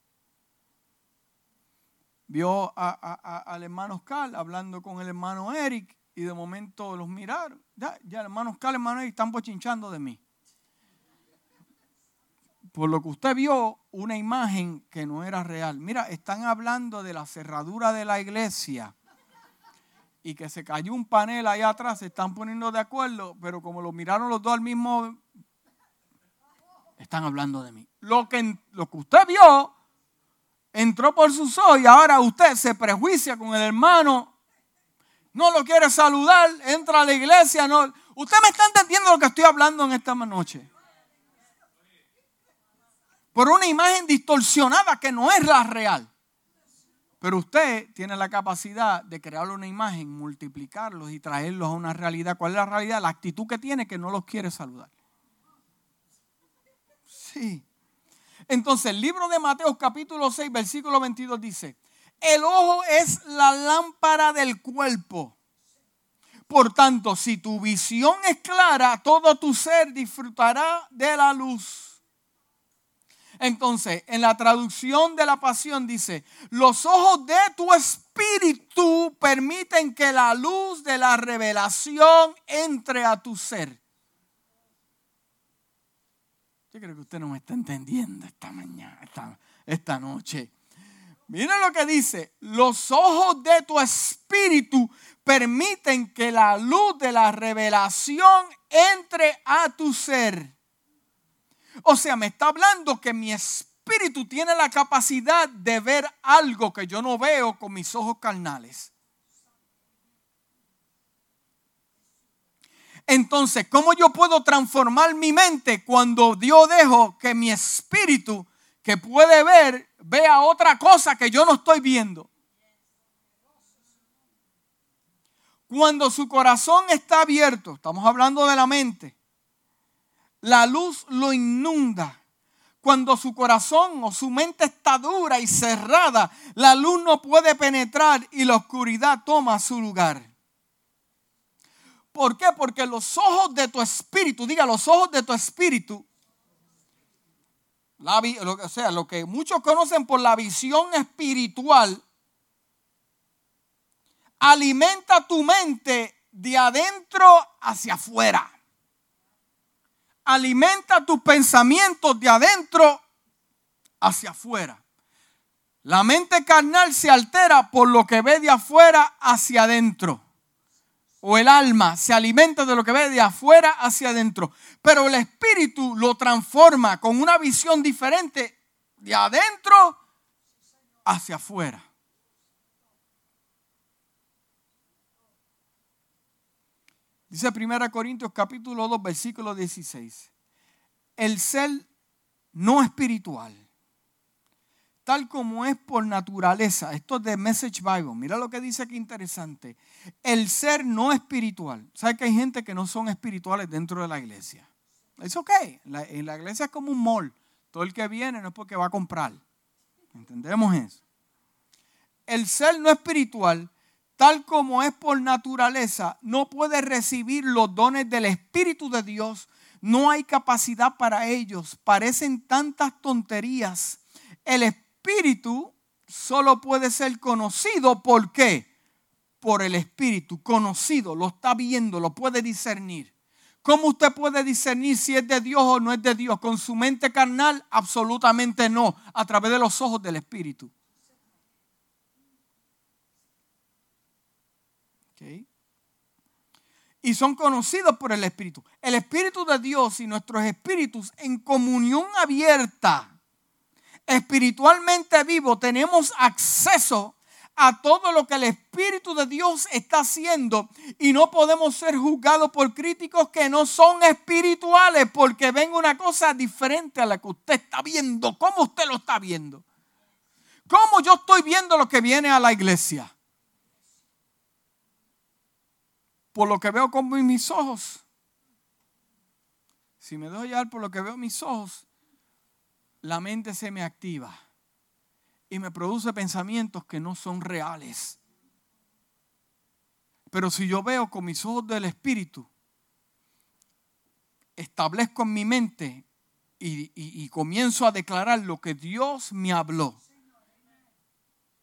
Vio al hermano Oscar hablando con el hermano Eric y de momento los miraron. Ya, ya el hermano Oscar el hermano Eric están bochinchando de mí por lo que usted vio una imagen que no era real. Mira, están hablando de la cerradura de la iglesia y que se cayó un panel allá atrás, se están poniendo de acuerdo, pero como lo miraron los dos al mismo, están hablando de mí. Lo que, lo que usted vio entró por sus ojos y ahora usted se prejuicia con el hermano, no lo quiere saludar, entra a la iglesia, no. Usted me está entendiendo lo que estoy hablando en esta noche por una imagen distorsionada que no es la real. Pero usted tiene la capacidad de crear una imagen, multiplicarlos y traerlos a una realidad. ¿Cuál es la realidad? La actitud que tiene que no los quiere saludar. Sí. Entonces, el libro de Mateo capítulo 6, versículo 22 dice, el ojo es la lámpara del cuerpo. Por tanto, si tu visión es clara, todo tu ser disfrutará de la luz. Entonces, en la traducción de la pasión dice, los ojos de tu espíritu permiten que la luz de la revelación entre a tu ser. Yo creo que usted no me está entendiendo esta mañana, esta, noche. Miren lo que dice, los ojos de tu espíritu permiten que la luz de la revelación entre a tu ser. O sea, me está hablando que mi espíritu tiene la capacidad de ver algo que yo no veo con mis ojos carnales. Entonces, ¿cómo yo puedo transformar mi mente cuando Dios dejo que mi espíritu que puede ver vea otra cosa que yo no estoy viendo? Cuando su corazón está abierto, estamos hablando de la mente, la luz lo inunda. Cuando su corazón o su mente está dura y cerrada, la luz no puede penetrar y la oscuridad toma su lugar. ¿Por qué? Porque los ojos de tu espíritu, diga los ojos de tu espíritu, o sea, lo que muchos conocen por la visión espiritual, alimenta tu mente de adentro hacia afuera alimenta tus pensamientos de adentro hacia afuera. La mente carnal se altera por lo que ve de afuera hacia adentro. O el alma se alimenta de lo que ve de afuera hacia adentro. Pero el espíritu lo transforma con una visión diferente de adentro hacia afuera. Dice 1 Corintios capítulo 2 versículo 16. El ser no espiritual, tal como es por naturaleza, esto es de Message Bible, mira lo que dice aquí interesante. El ser no espiritual. ¿Sabe que hay gente que no son espirituales dentro de la iglesia? Es ok. en la iglesia es como un mall. Todo el que viene no es porque va a comprar. ¿Entendemos eso? El ser no espiritual tal como es por naturaleza, no puede recibir los dones del Espíritu de Dios. No hay capacidad para ellos. Parecen tantas tonterías. El Espíritu solo puede ser conocido. ¿Por qué? Por el Espíritu. Conocido, lo está viendo, lo puede discernir. ¿Cómo usted puede discernir si es de Dios o no es de Dios? ¿Con su mente carnal? Absolutamente no. A través de los ojos del Espíritu. Y son conocidos por el Espíritu. El Espíritu de Dios y nuestros espíritus en comunión abierta, espiritualmente vivo, tenemos acceso a todo lo que el Espíritu de Dios está haciendo y no podemos ser juzgados por críticos que no son espirituales porque ven una cosa diferente a la que usted está viendo. ¿Cómo usted lo está viendo? ¿Cómo yo estoy viendo lo que viene a la iglesia? Por lo que veo con mis ojos. Si me dejo llevar por lo que veo mis ojos, la mente se me activa y me produce pensamientos que no son reales. Pero si yo veo con mis ojos del Espíritu, establezco en mi mente y, comienzo a declarar lo que Dios me habló.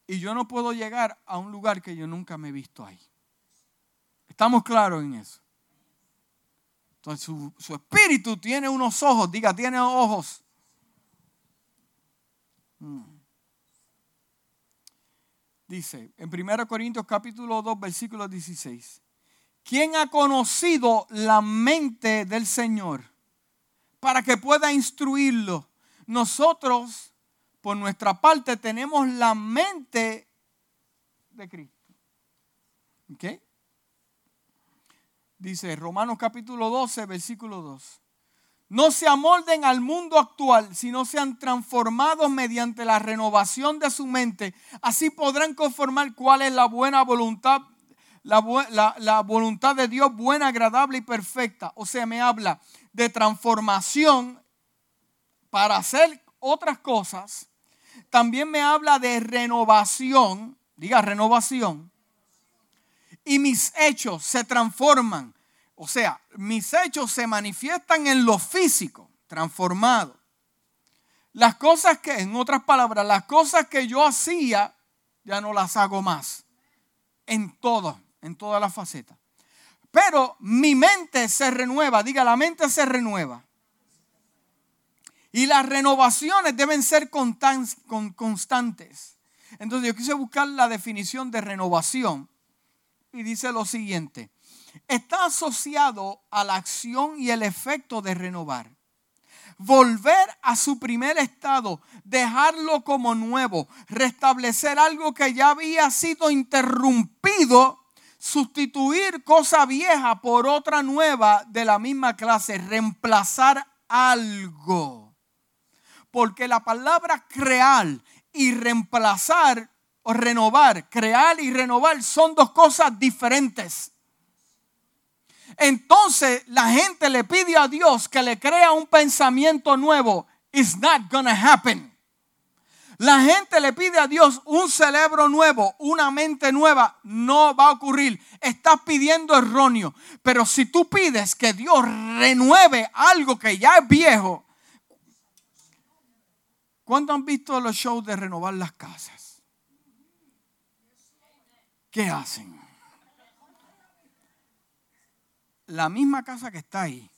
Y yo no puedo llegar a un lugar que yo nunca me he visto ahí. ¿Estamos claros en eso? Entonces su, espíritu tiene unos ojos, diga, tiene ojos. Mm. Dice en 1 Corintios capítulo 2 versículo 16. ¿Quién ha conocido la mente del Señor para que pueda instruirlo? Nosotros, por nuestra parte, tenemos la mente de Cristo. ¿Ok? Dice Romanos capítulo 12, versículo 2. No se amolden al mundo actual, sino sean transformados mediante la renovación de su mente. Así podrán conformar cuál es la buena voluntad, la, la voluntad de Dios buena, agradable y perfecta. O sea, me habla de transformación para hacer otras cosas. También me habla de renovación, diga renovación, y mis hechos se transforman. O sea, mis hechos se manifiestan en lo físico, transformado. Las cosas que, en otras palabras, las cosas que yo hacía, ya no las hago más. En todo, en todas las facetas. Pero mi mente se renueva, diga, la mente se renueva. Y las renovaciones deben ser constantes. Entonces yo quise buscar la definición de renovación y dice lo siguiente, está asociado a la acción y el efecto de renovar. Volver a su primer estado, dejarlo como nuevo, restablecer algo que ya había sido interrumpido, sustituir cosa vieja por otra nueva de la misma clase, reemplazar algo. Porque la palabra crear y reemplazar renovar, crear y renovar son dos cosas diferentes. Entonces la gente le pide a Dios que le crea un pensamiento nuevo. It's not gonna happen. La gente le pide a Dios un cerebro nuevo, una mente nueva. No va a ocurrir. Estás pidiendo erróneo. Pero si tú pides que Dios renueve algo que ya es viejo. ¿Cuándo han visto los shows de renovar las casas? ¿Qué hacen? La misma casa que está ahí.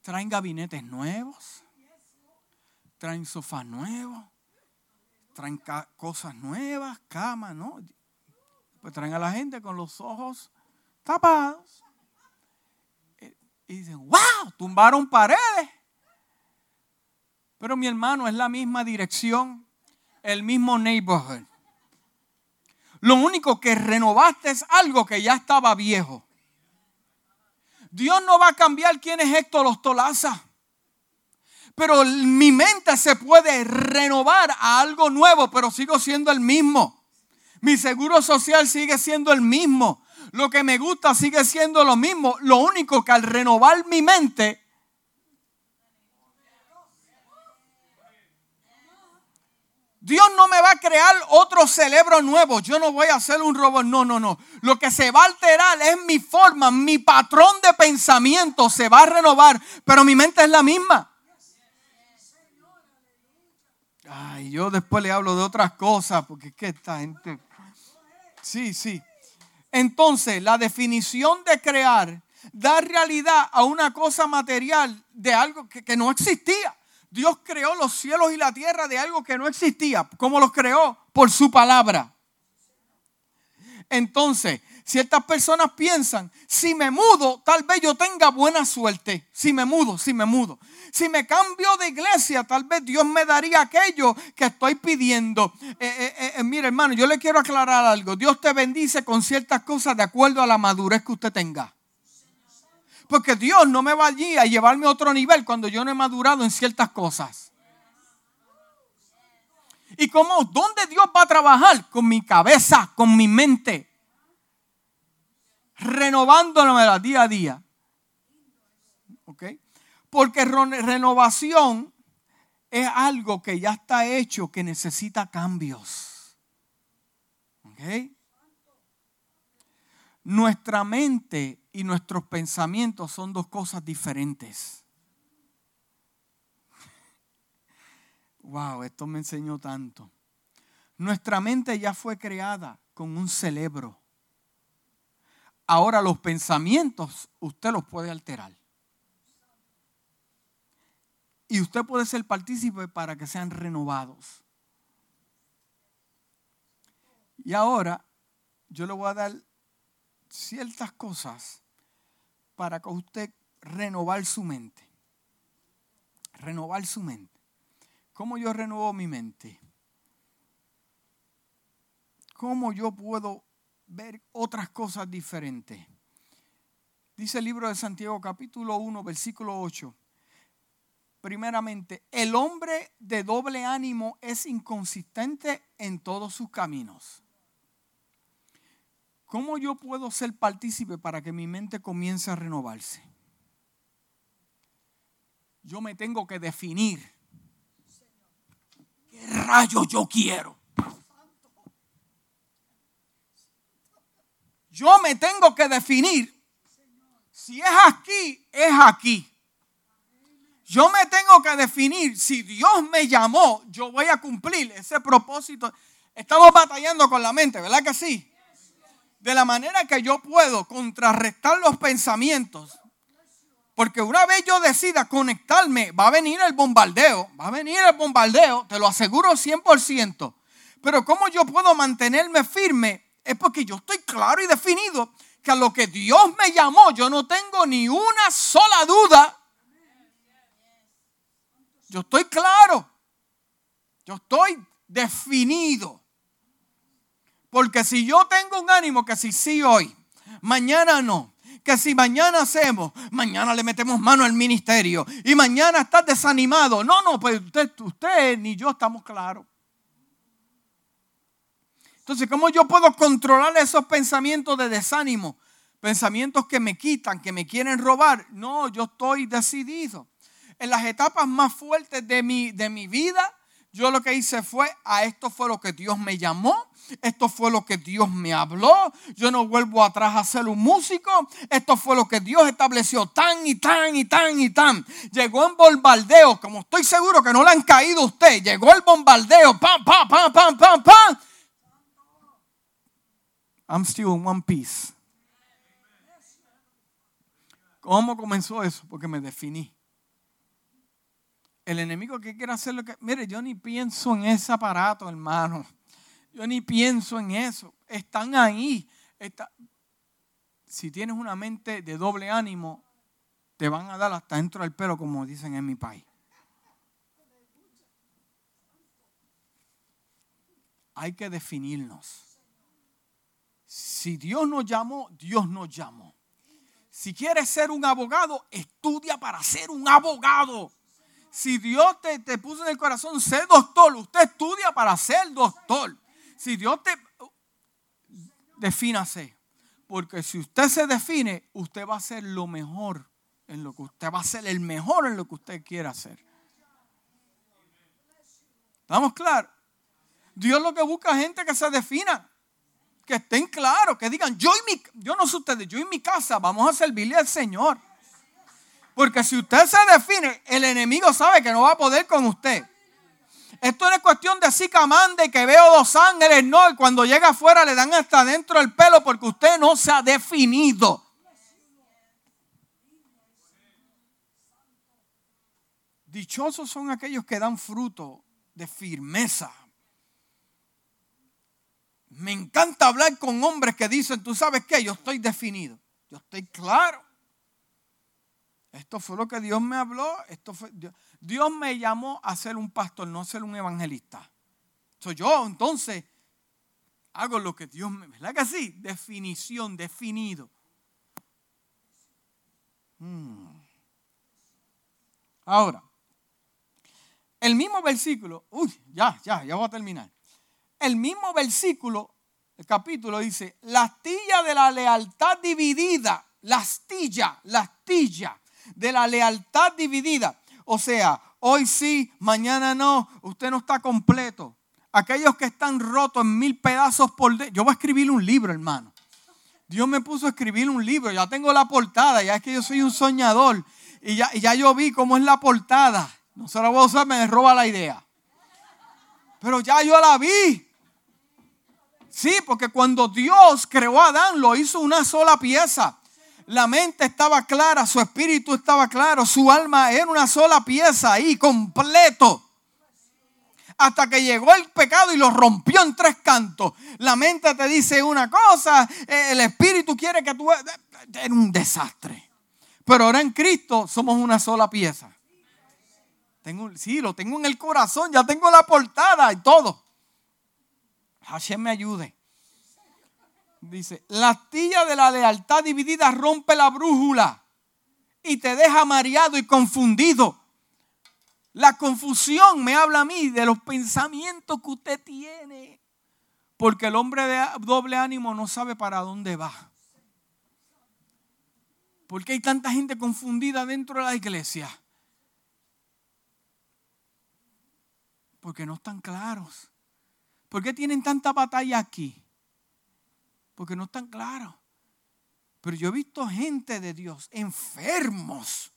Traen gabinetes nuevos, traen sofás nuevos, traen cosas nuevas, camas, ¿no? Pues traen a la gente con los ojos tapados. Eh, y dicen, wow, tumbaron paredes. Pero mi hermano es la misma dirección, el mismo neighborhood. Lo único que renovaste es algo que ya estaba viejo. Dios no va a cambiar quién es Héctor Ostolaza. Pero mi mente se puede renovar a algo nuevo, pero sigo siendo el mismo. Mi seguro social sigue siendo el mismo. Lo que me gusta sigue siendo lo mismo. Lo único que al renovar mi mente Dios no me va a crear otro cerebro nuevo. Yo no voy a hacer un robot. No, no, no. Lo que se va a alterar es mi forma, mi patrón de pensamiento se va a renovar, pero mi mente es la misma. Ay, yo después le hablo de otras cosas porque es que esta gente... Sí, sí. Entonces, la definición de crear da realidad a una cosa material de algo que, que no existía. Dios creó los cielos y la tierra de algo que no existía. ¿Cómo los creó? Por su palabra. Entonces, Ciertas personas piensan, si me mudo, tal vez yo tenga buena suerte. Si me mudo, si me mudo. Si me cambio de iglesia, tal vez Dios me daría aquello que estoy pidiendo. Eh, eh, eh, mire, hermano, yo le quiero aclarar algo. Dios te bendice con ciertas cosas de acuerdo a la madurez que usted tenga. Porque Dios no me va allí a llevarme a otro nivel cuando yo no he madurado en ciertas cosas. ¿Y cómo? ¿Dónde Dios va a trabajar? Con mi cabeza, con mi mente renovándonos día a día. ¿Ok? Porque renovación es algo que ya está hecho, que necesita cambios. ¿Ok? Nuestra mente y nuestros pensamientos son dos cosas diferentes. Wow, esto me enseñó tanto. Nuestra mente ya fue creada con un cerebro Ahora los pensamientos usted los puede alterar. Y usted puede ser partícipe para que sean renovados. Y ahora yo le voy a dar ciertas cosas para que usted renovar su mente. Renovar su mente. ¿Cómo yo renuevo mi mente? ¿Cómo yo puedo ver otras cosas diferentes. Dice el libro de Santiago capítulo 1, versículo 8. Primeramente, el hombre de doble ánimo es inconsistente en todos sus caminos. ¿Cómo yo puedo ser partícipe para que mi mente comience a renovarse? Yo me tengo que definir. ¿Qué rayos yo quiero? Yo me tengo que definir. Si es aquí, es aquí. Yo me tengo que definir. Si Dios me llamó, yo voy a cumplir ese propósito. Estamos batallando con la mente, ¿verdad que sí? De la manera que yo puedo contrarrestar los pensamientos. Porque una vez yo decida conectarme, va a venir el bombardeo. Va a venir el bombardeo, te lo aseguro 100%. Pero ¿cómo yo puedo mantenerme firme es porque yo estoy claro y definido que a lo que Dios me llamó yo no tengo ni una sola duda. Yo estoy claro. Yo estoy definido. Porque si yo tengo un ánimo que si sí hoy, mañana no, que si mañana hacemos, mañana le metemos mano al ministerio y mañana estás desanimado. No, no, pues usted, ni yo estamos claros. Entonces, ¿cómo yo puedo controlar esos pensamientos de desánimo? Pensamientos que me quitan, que me quieren robar. No, yo estoy decidido. En las etapas más fuertes de mi, de mi vida, yo lo que hice fue, a esto fue lo que Dios me llamó, esto fue lo que Dios me habló, yo no vuelvo atrás a ser un músico, esto fue lo que Dios estableció tan y tan y tan y tan. Llegó en bombardeo, como estoy seguro que no le han caído a usted, llegó el bombardeo, pam, pam, pam, pam, pam, pam, I'm still in one piece. ¿Cómo comenzó eso? Porque me definí. El enemigo que quiere hacer lo que... Mire, yo ni pienso en ese aparato, hermano. Yo ni pienso en eso. Están ahí. Si tienes una mente de doble ánimo, te van a dar hasta dentro del pelo, como dicen en mi país. Hay que definirnos. Si Dios nos llamó, Dios nos llamó. Si quieres ser un abogado, estudia para ser un abogado. Si Dios te, te puso en el corazón ser doctor, usted estudia para ser doctor. Si Dios te... Defínase. Porque si usted se define, usted va a ser lo mejor en lo que usted va a ser el mejor en lo que usted quiera hacer. ¿Estamos claros? Dios lo que busca es gente que se defina que estén claros, que digan, yo y mi, yo no sé ustedes, yo y mi casa vamos a servirle al Señor. Porque si usted se define, el enemigo sabe que no va a poder con usted. Esto no es cuestión de así camande que veo dos ángeles, no, y cuando llega afuera le dan hasta dentro el pelo porque usted no se ha definido. Dichosos son aquellos que dan fruto de firmeza Me encanta hablar con hombres que dicen, tú sabes qué, yo estoy definido, yo estoy claro. Esto fue lo que Dios me habló, esto fue, Dios, me llamó a ser un pastor, no a ser un evangelista. Soy yo, entonces, hago lo que Dios me... ¿Verdad que sí? Definición, definido. Hmm. Ahora, el mismo versículo, uy, ya, ya, ya voy a terminar. El mismo versículo, el capítulo dice, la astilla de la lealtad dividida, la astilla, la astilla de la lealtad dividida. O sea, hoy sí, mañana no, usted no está completo. Aquellos que están rotos en mil pedazos por dentro. Yo voy a escribir un libro, hermano. Dios me puso a escribir un libro. Ya tengo la portada. Ya es que yo soy un soñador. Y ya, y ya yo vi cómo es la portada. No se la voy a usar, me roba la idea. Pero ya yo la vi. Sí, porque cuando Dios creó a Adán, lo hizo una sola pieza. La mente estaba clara, su espíritu estaba claro, su alma era una sola pieza ahí, completo. Hasta que llegó el pecado y lo rompió en tres cantos. La mente te dice una cosa, eh, el espíritu quiere que tú... Era un desastre. Pero ahora en Cristo somos una sola pieza. Tengo, sí, lo tengo en el corazón, ya tengo la portada y todo. Hashem me ayude. Dice, la astilla de la lealtad dividida rompe la brújula y te deja mareado y confundido. La confusión me habla a mí de los pensamientos que usted tiene. Porque el hombre de doble ánimo no sabe para dónde va. Porque hay tanta gente confundida dentro de la iglesia. Porque no están claros. ¿Por qué tienen tanta batalla aquí? Porque no están claros. Pero yo he visto gente de Dios enfermos.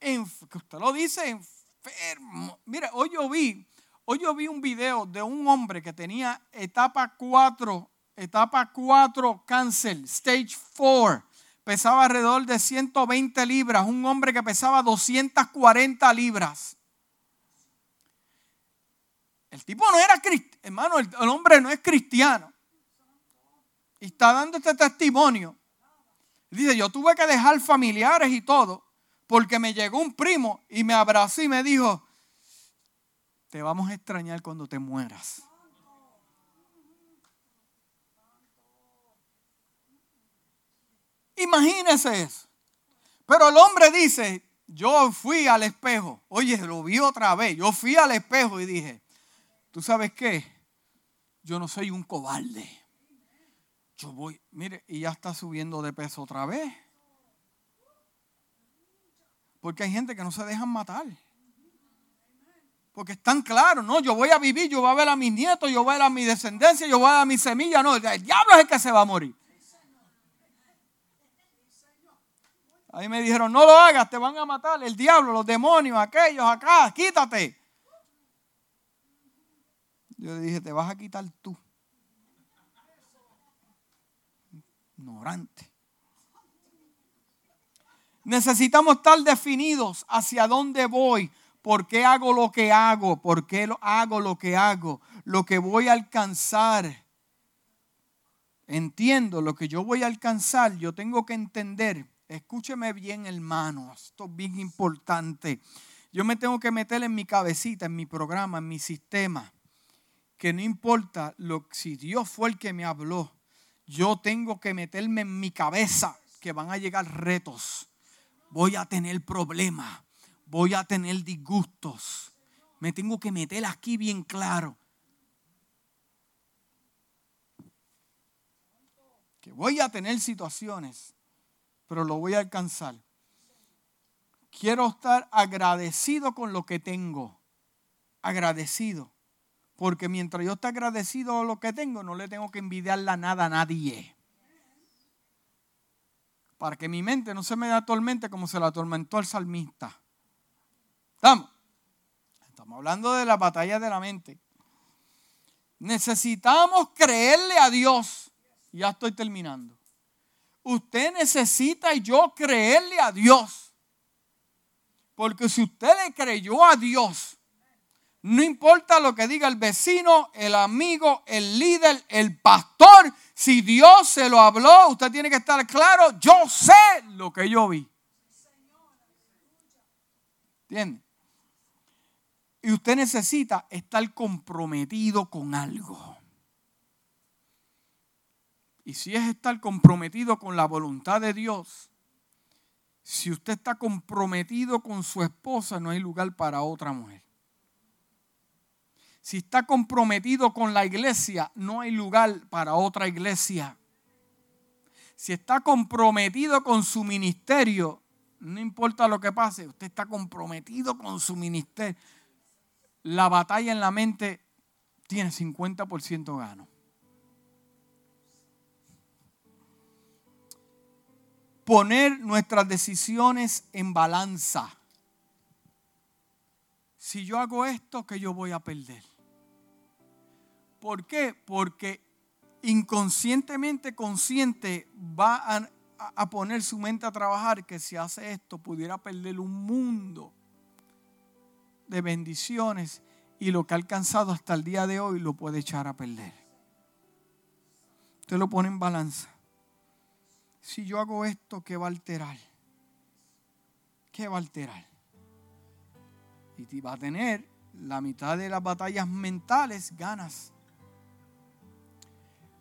que usted lo dice, enfermo. Mira, hoy yo vi, hoy yo vi un video de un hombre que tenía etapa 4, etapa 4 cáncer, stage 4. Pesaba alrededor de 120 libras. Un hombre que pesaba 240 libras. El tipo no era cristiano, hermano, el, hombre no es cristiano. Y está dando este testimonio. Dice, yo tuve que dejar familiares y todo, porque me llegó un primo y me abrazó y me dijo, te vamos a extrañar cuando te mueras. Imagínese eso. Pero el hombre dice, yo fui al espejo, oye, lo vi otra vez, yo fui al espejo y dije, ¿Tú sabes qué? Yo no soy un cobarde. Yo voy, mire, y ya está subiendo de peso otra vez. Porque hay gente que no se dejan matar. Porque están claros, no, yo voy a vivir, yo voy a ver a mis nietos, yo voy a ver a mi descendencia, yo voy a ver a mi semilla. No, el diablo es el que se va a morir. Ahí me dijeron, no lo hagas, te van a matar el diablo, los demonios, aquellos acá, quítate. Yo le dije, te vas a quitar tú. Ignorante. Necesitamos estar definidos hacia dónde voy, por qué hago lo que hago, por qué hago lo que hago, lo que voy a alcanzar. Entiendo lo que yo voy a alcanzar, yo tengo que entender. Escúcheme bien, hermano, esto es bien importante. Yo me tengo que meter en mi cabecita, en mi programa, en mi sistema que no importa lo, si Dios fue el que me habló, yo tengo que meterme en mi cabeza que van a llegar retos. Voy a tener problemas, voy a tener disgustos. Me tengo que meter aquí bien claro. Que voy a tener situaciones, pero lo voy a alcanzar. Quiero estar agradecido con lo que tengo. Agradecido. Porque mientras yo esté agradecido a lo que tengo, no le tengo que envidiarla nada a nadie. Para que mi mente no se me atormente como se la atormentó el salmista. ¿Estamos? Estamos hablando de la batalla de la mente. Necesitamos creerle a Dios. Ya estoy terminando. Usted necesita y yo creerle a Dios. Porque si usted le creyó a Dios, No importa lo que diga el vecino, el amigo, el líder, el pastor. Si Dios se lo habló, usted tiene que estar claro. Yo sé lo que yo vi. ¿Entiende? Y usted necesita estar comprometido con algo. Y si es estar comprometido con la voluntad de Dios, si usted está comprometido con su esposa, no hay lugar para otra mujer. Si está comprometido con la iglesia, no hay lugar para otra iglesia. Si está comprometido con su ministerio, no importa lo que pase, usted está comprometido con su ministerio. La batalla en la mente tiene 50% gano. Poner nuestras decisiones en balanza. Si yo hago esto, ¿qué yo voy a perder? ¿Por qué? Porque inconscientemente consciente va a, poner su mente a trabajar que si hace esto pudiera perder un mundo de bendiciones y lo que ha alcanzado hasta el día de hoy lo puede echar a perder. Usted lo pone en balanza. Si yo hago esto, ¿qué va a alterar? ¿Qué va a alterar? Y va a tener la mitad de las batallas mentales ganas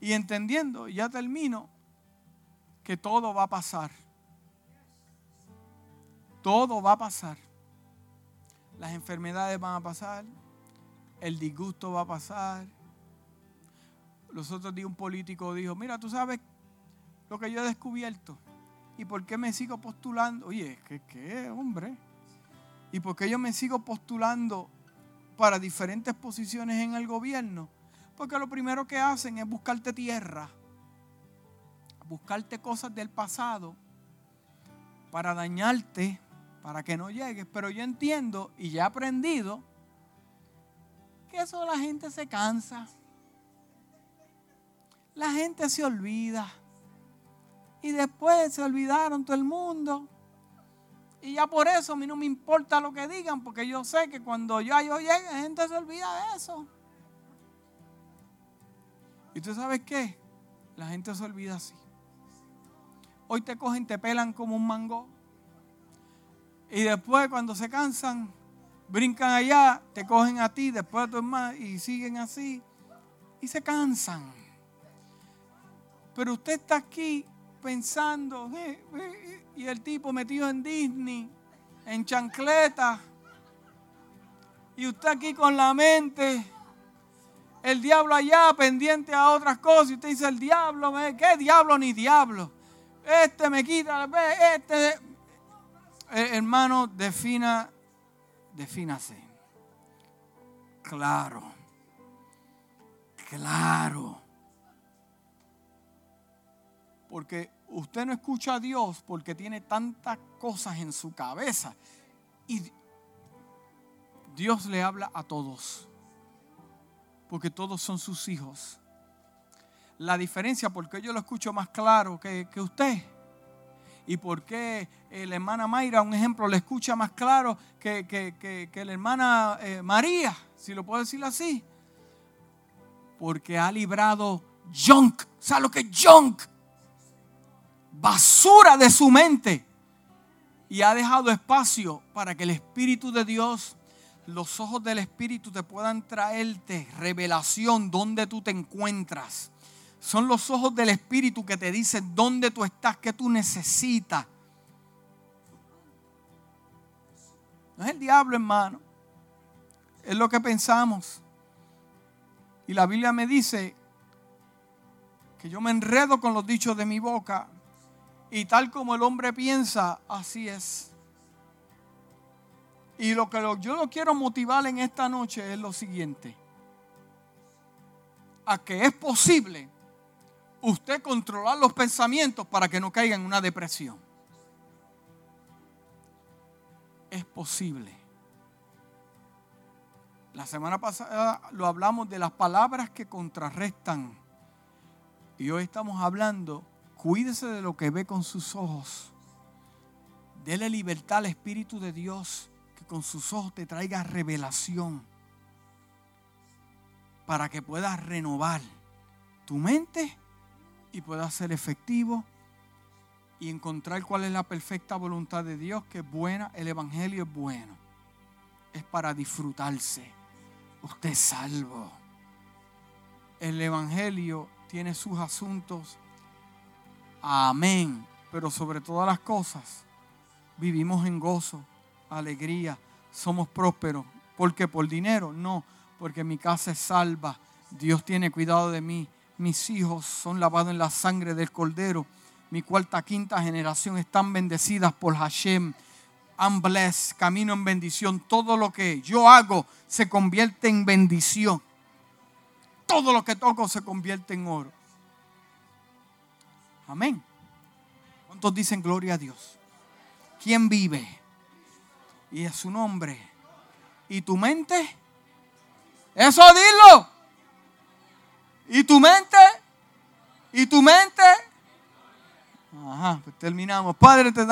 y entendiendo, ya termino, que todo va a pasar. Todo va a pasar. Las enfermedades van a pasar, el disgusto va a pasar. Los otros días un político dijo, mira, tú sabes lo que yo he descubierto. ¿Y por qué me sigo postulando? Oye, ¿qué, qué, hombre? ¿Y por qué yo me sigo postulando para diferentes posiciones en el gobierno? Porque lo primero que hacen es buscarte tierra, buscarte cosas del pasado para dañarte, para que no llegues. Pero yo entiendo y ya he aprendido que eso la gente se cansa. La gente se olvida. Y después se olvidaron todo el mundo. Y ya por eso a mí no me importa lo que digan, porque yo sé que cuando ya yo llegue, la gente se olvida de eso. ¿Y tú sabes qué? La gente se olvida así. Hoy te cogen, te pelan como un mango. Y después cuando se cansan, brincan allá, te cogen a ti, después a tu hermano y siguen así. Y se cansan. Pero usted está aquí pensando, eh, eh", y el tipo metido en Disney, en chancleta. Y usted aquí con la mente el diablo allá pendiente a otras cosas. Y usted dice, el diablo, ¿qué diablo ni diablo? Este me quita, este... Eh, hermano, defina, defínase. Claro. Claro. Porque usted no escucha a Dios porque tiene tantas cosas en su cabeza. Y Dios le habla a todos porque todos son sus hijos. La diferencia, porque yo lo escucho más claro que, usted. Y porque la hermana Mayra, un ejemplo, le escucha más claro que, la hermana eh, María, si lo puedo decir así. Porque ha librado junk. ¿Sabe lo que es junk? Basura de su mente. Y ha dejado espacio para que el Espíritu de Dios los ojos del Espíritu te puedan traerte revelación donde tú te encuentras. Son los ojos del Espíritu que te dicen dónde tú estás, qué tú necesitas. No es el diablo, hermano. Es lo que pensamos. Y la Biblia me dice que yo me enredo con los dichos de mi boca. Y tal como el hombre piensa, así es. Y lo que yo lo quiero motivar en esta noche es lo siguiente. A que es posible usted controlar los pensamientos para que no caiga en una depresión. Es posible. La semana pasada lo hablamos de las palabras que contrarrestan. Y hoy estamos hablando, cuídese de lo que ve con sus ojos. Dele libertad al Espíritu de Dios con sus ojos te traiga revelación. para que puedas renovar tu mente y puedas ser efectivo y encontrar cuál es la perfecta voluntad de Dios, que es buena. El Evangelio es bueno. Es para disfrutarse. Usted es salvo. El Evangelio tiene sus asuntos. Amén. Pero sobre todas las cosas, vivimos en gozo, alegría, somos prósperos. porque por dinero? No, porque mi casa es salva. Dios tiene cuidado de mí. Mis hijos son lavados en la sangre del Cordero mi cuarta, quinta generación están bendecidas por Hashem. I'm blessed, camino en bendición. Todo lo que yo hago se convierte en bendición. Todo lo que toco se convierte en oro. Amén. ¿Cuántos dicen gloria a Dios? ¿Quién vive? Y es su nombre. ¿Y tu mente? Eso dilo. ¿Y tu mente? ¿Y tu mente? Ajá, pues terminamos. Padre, te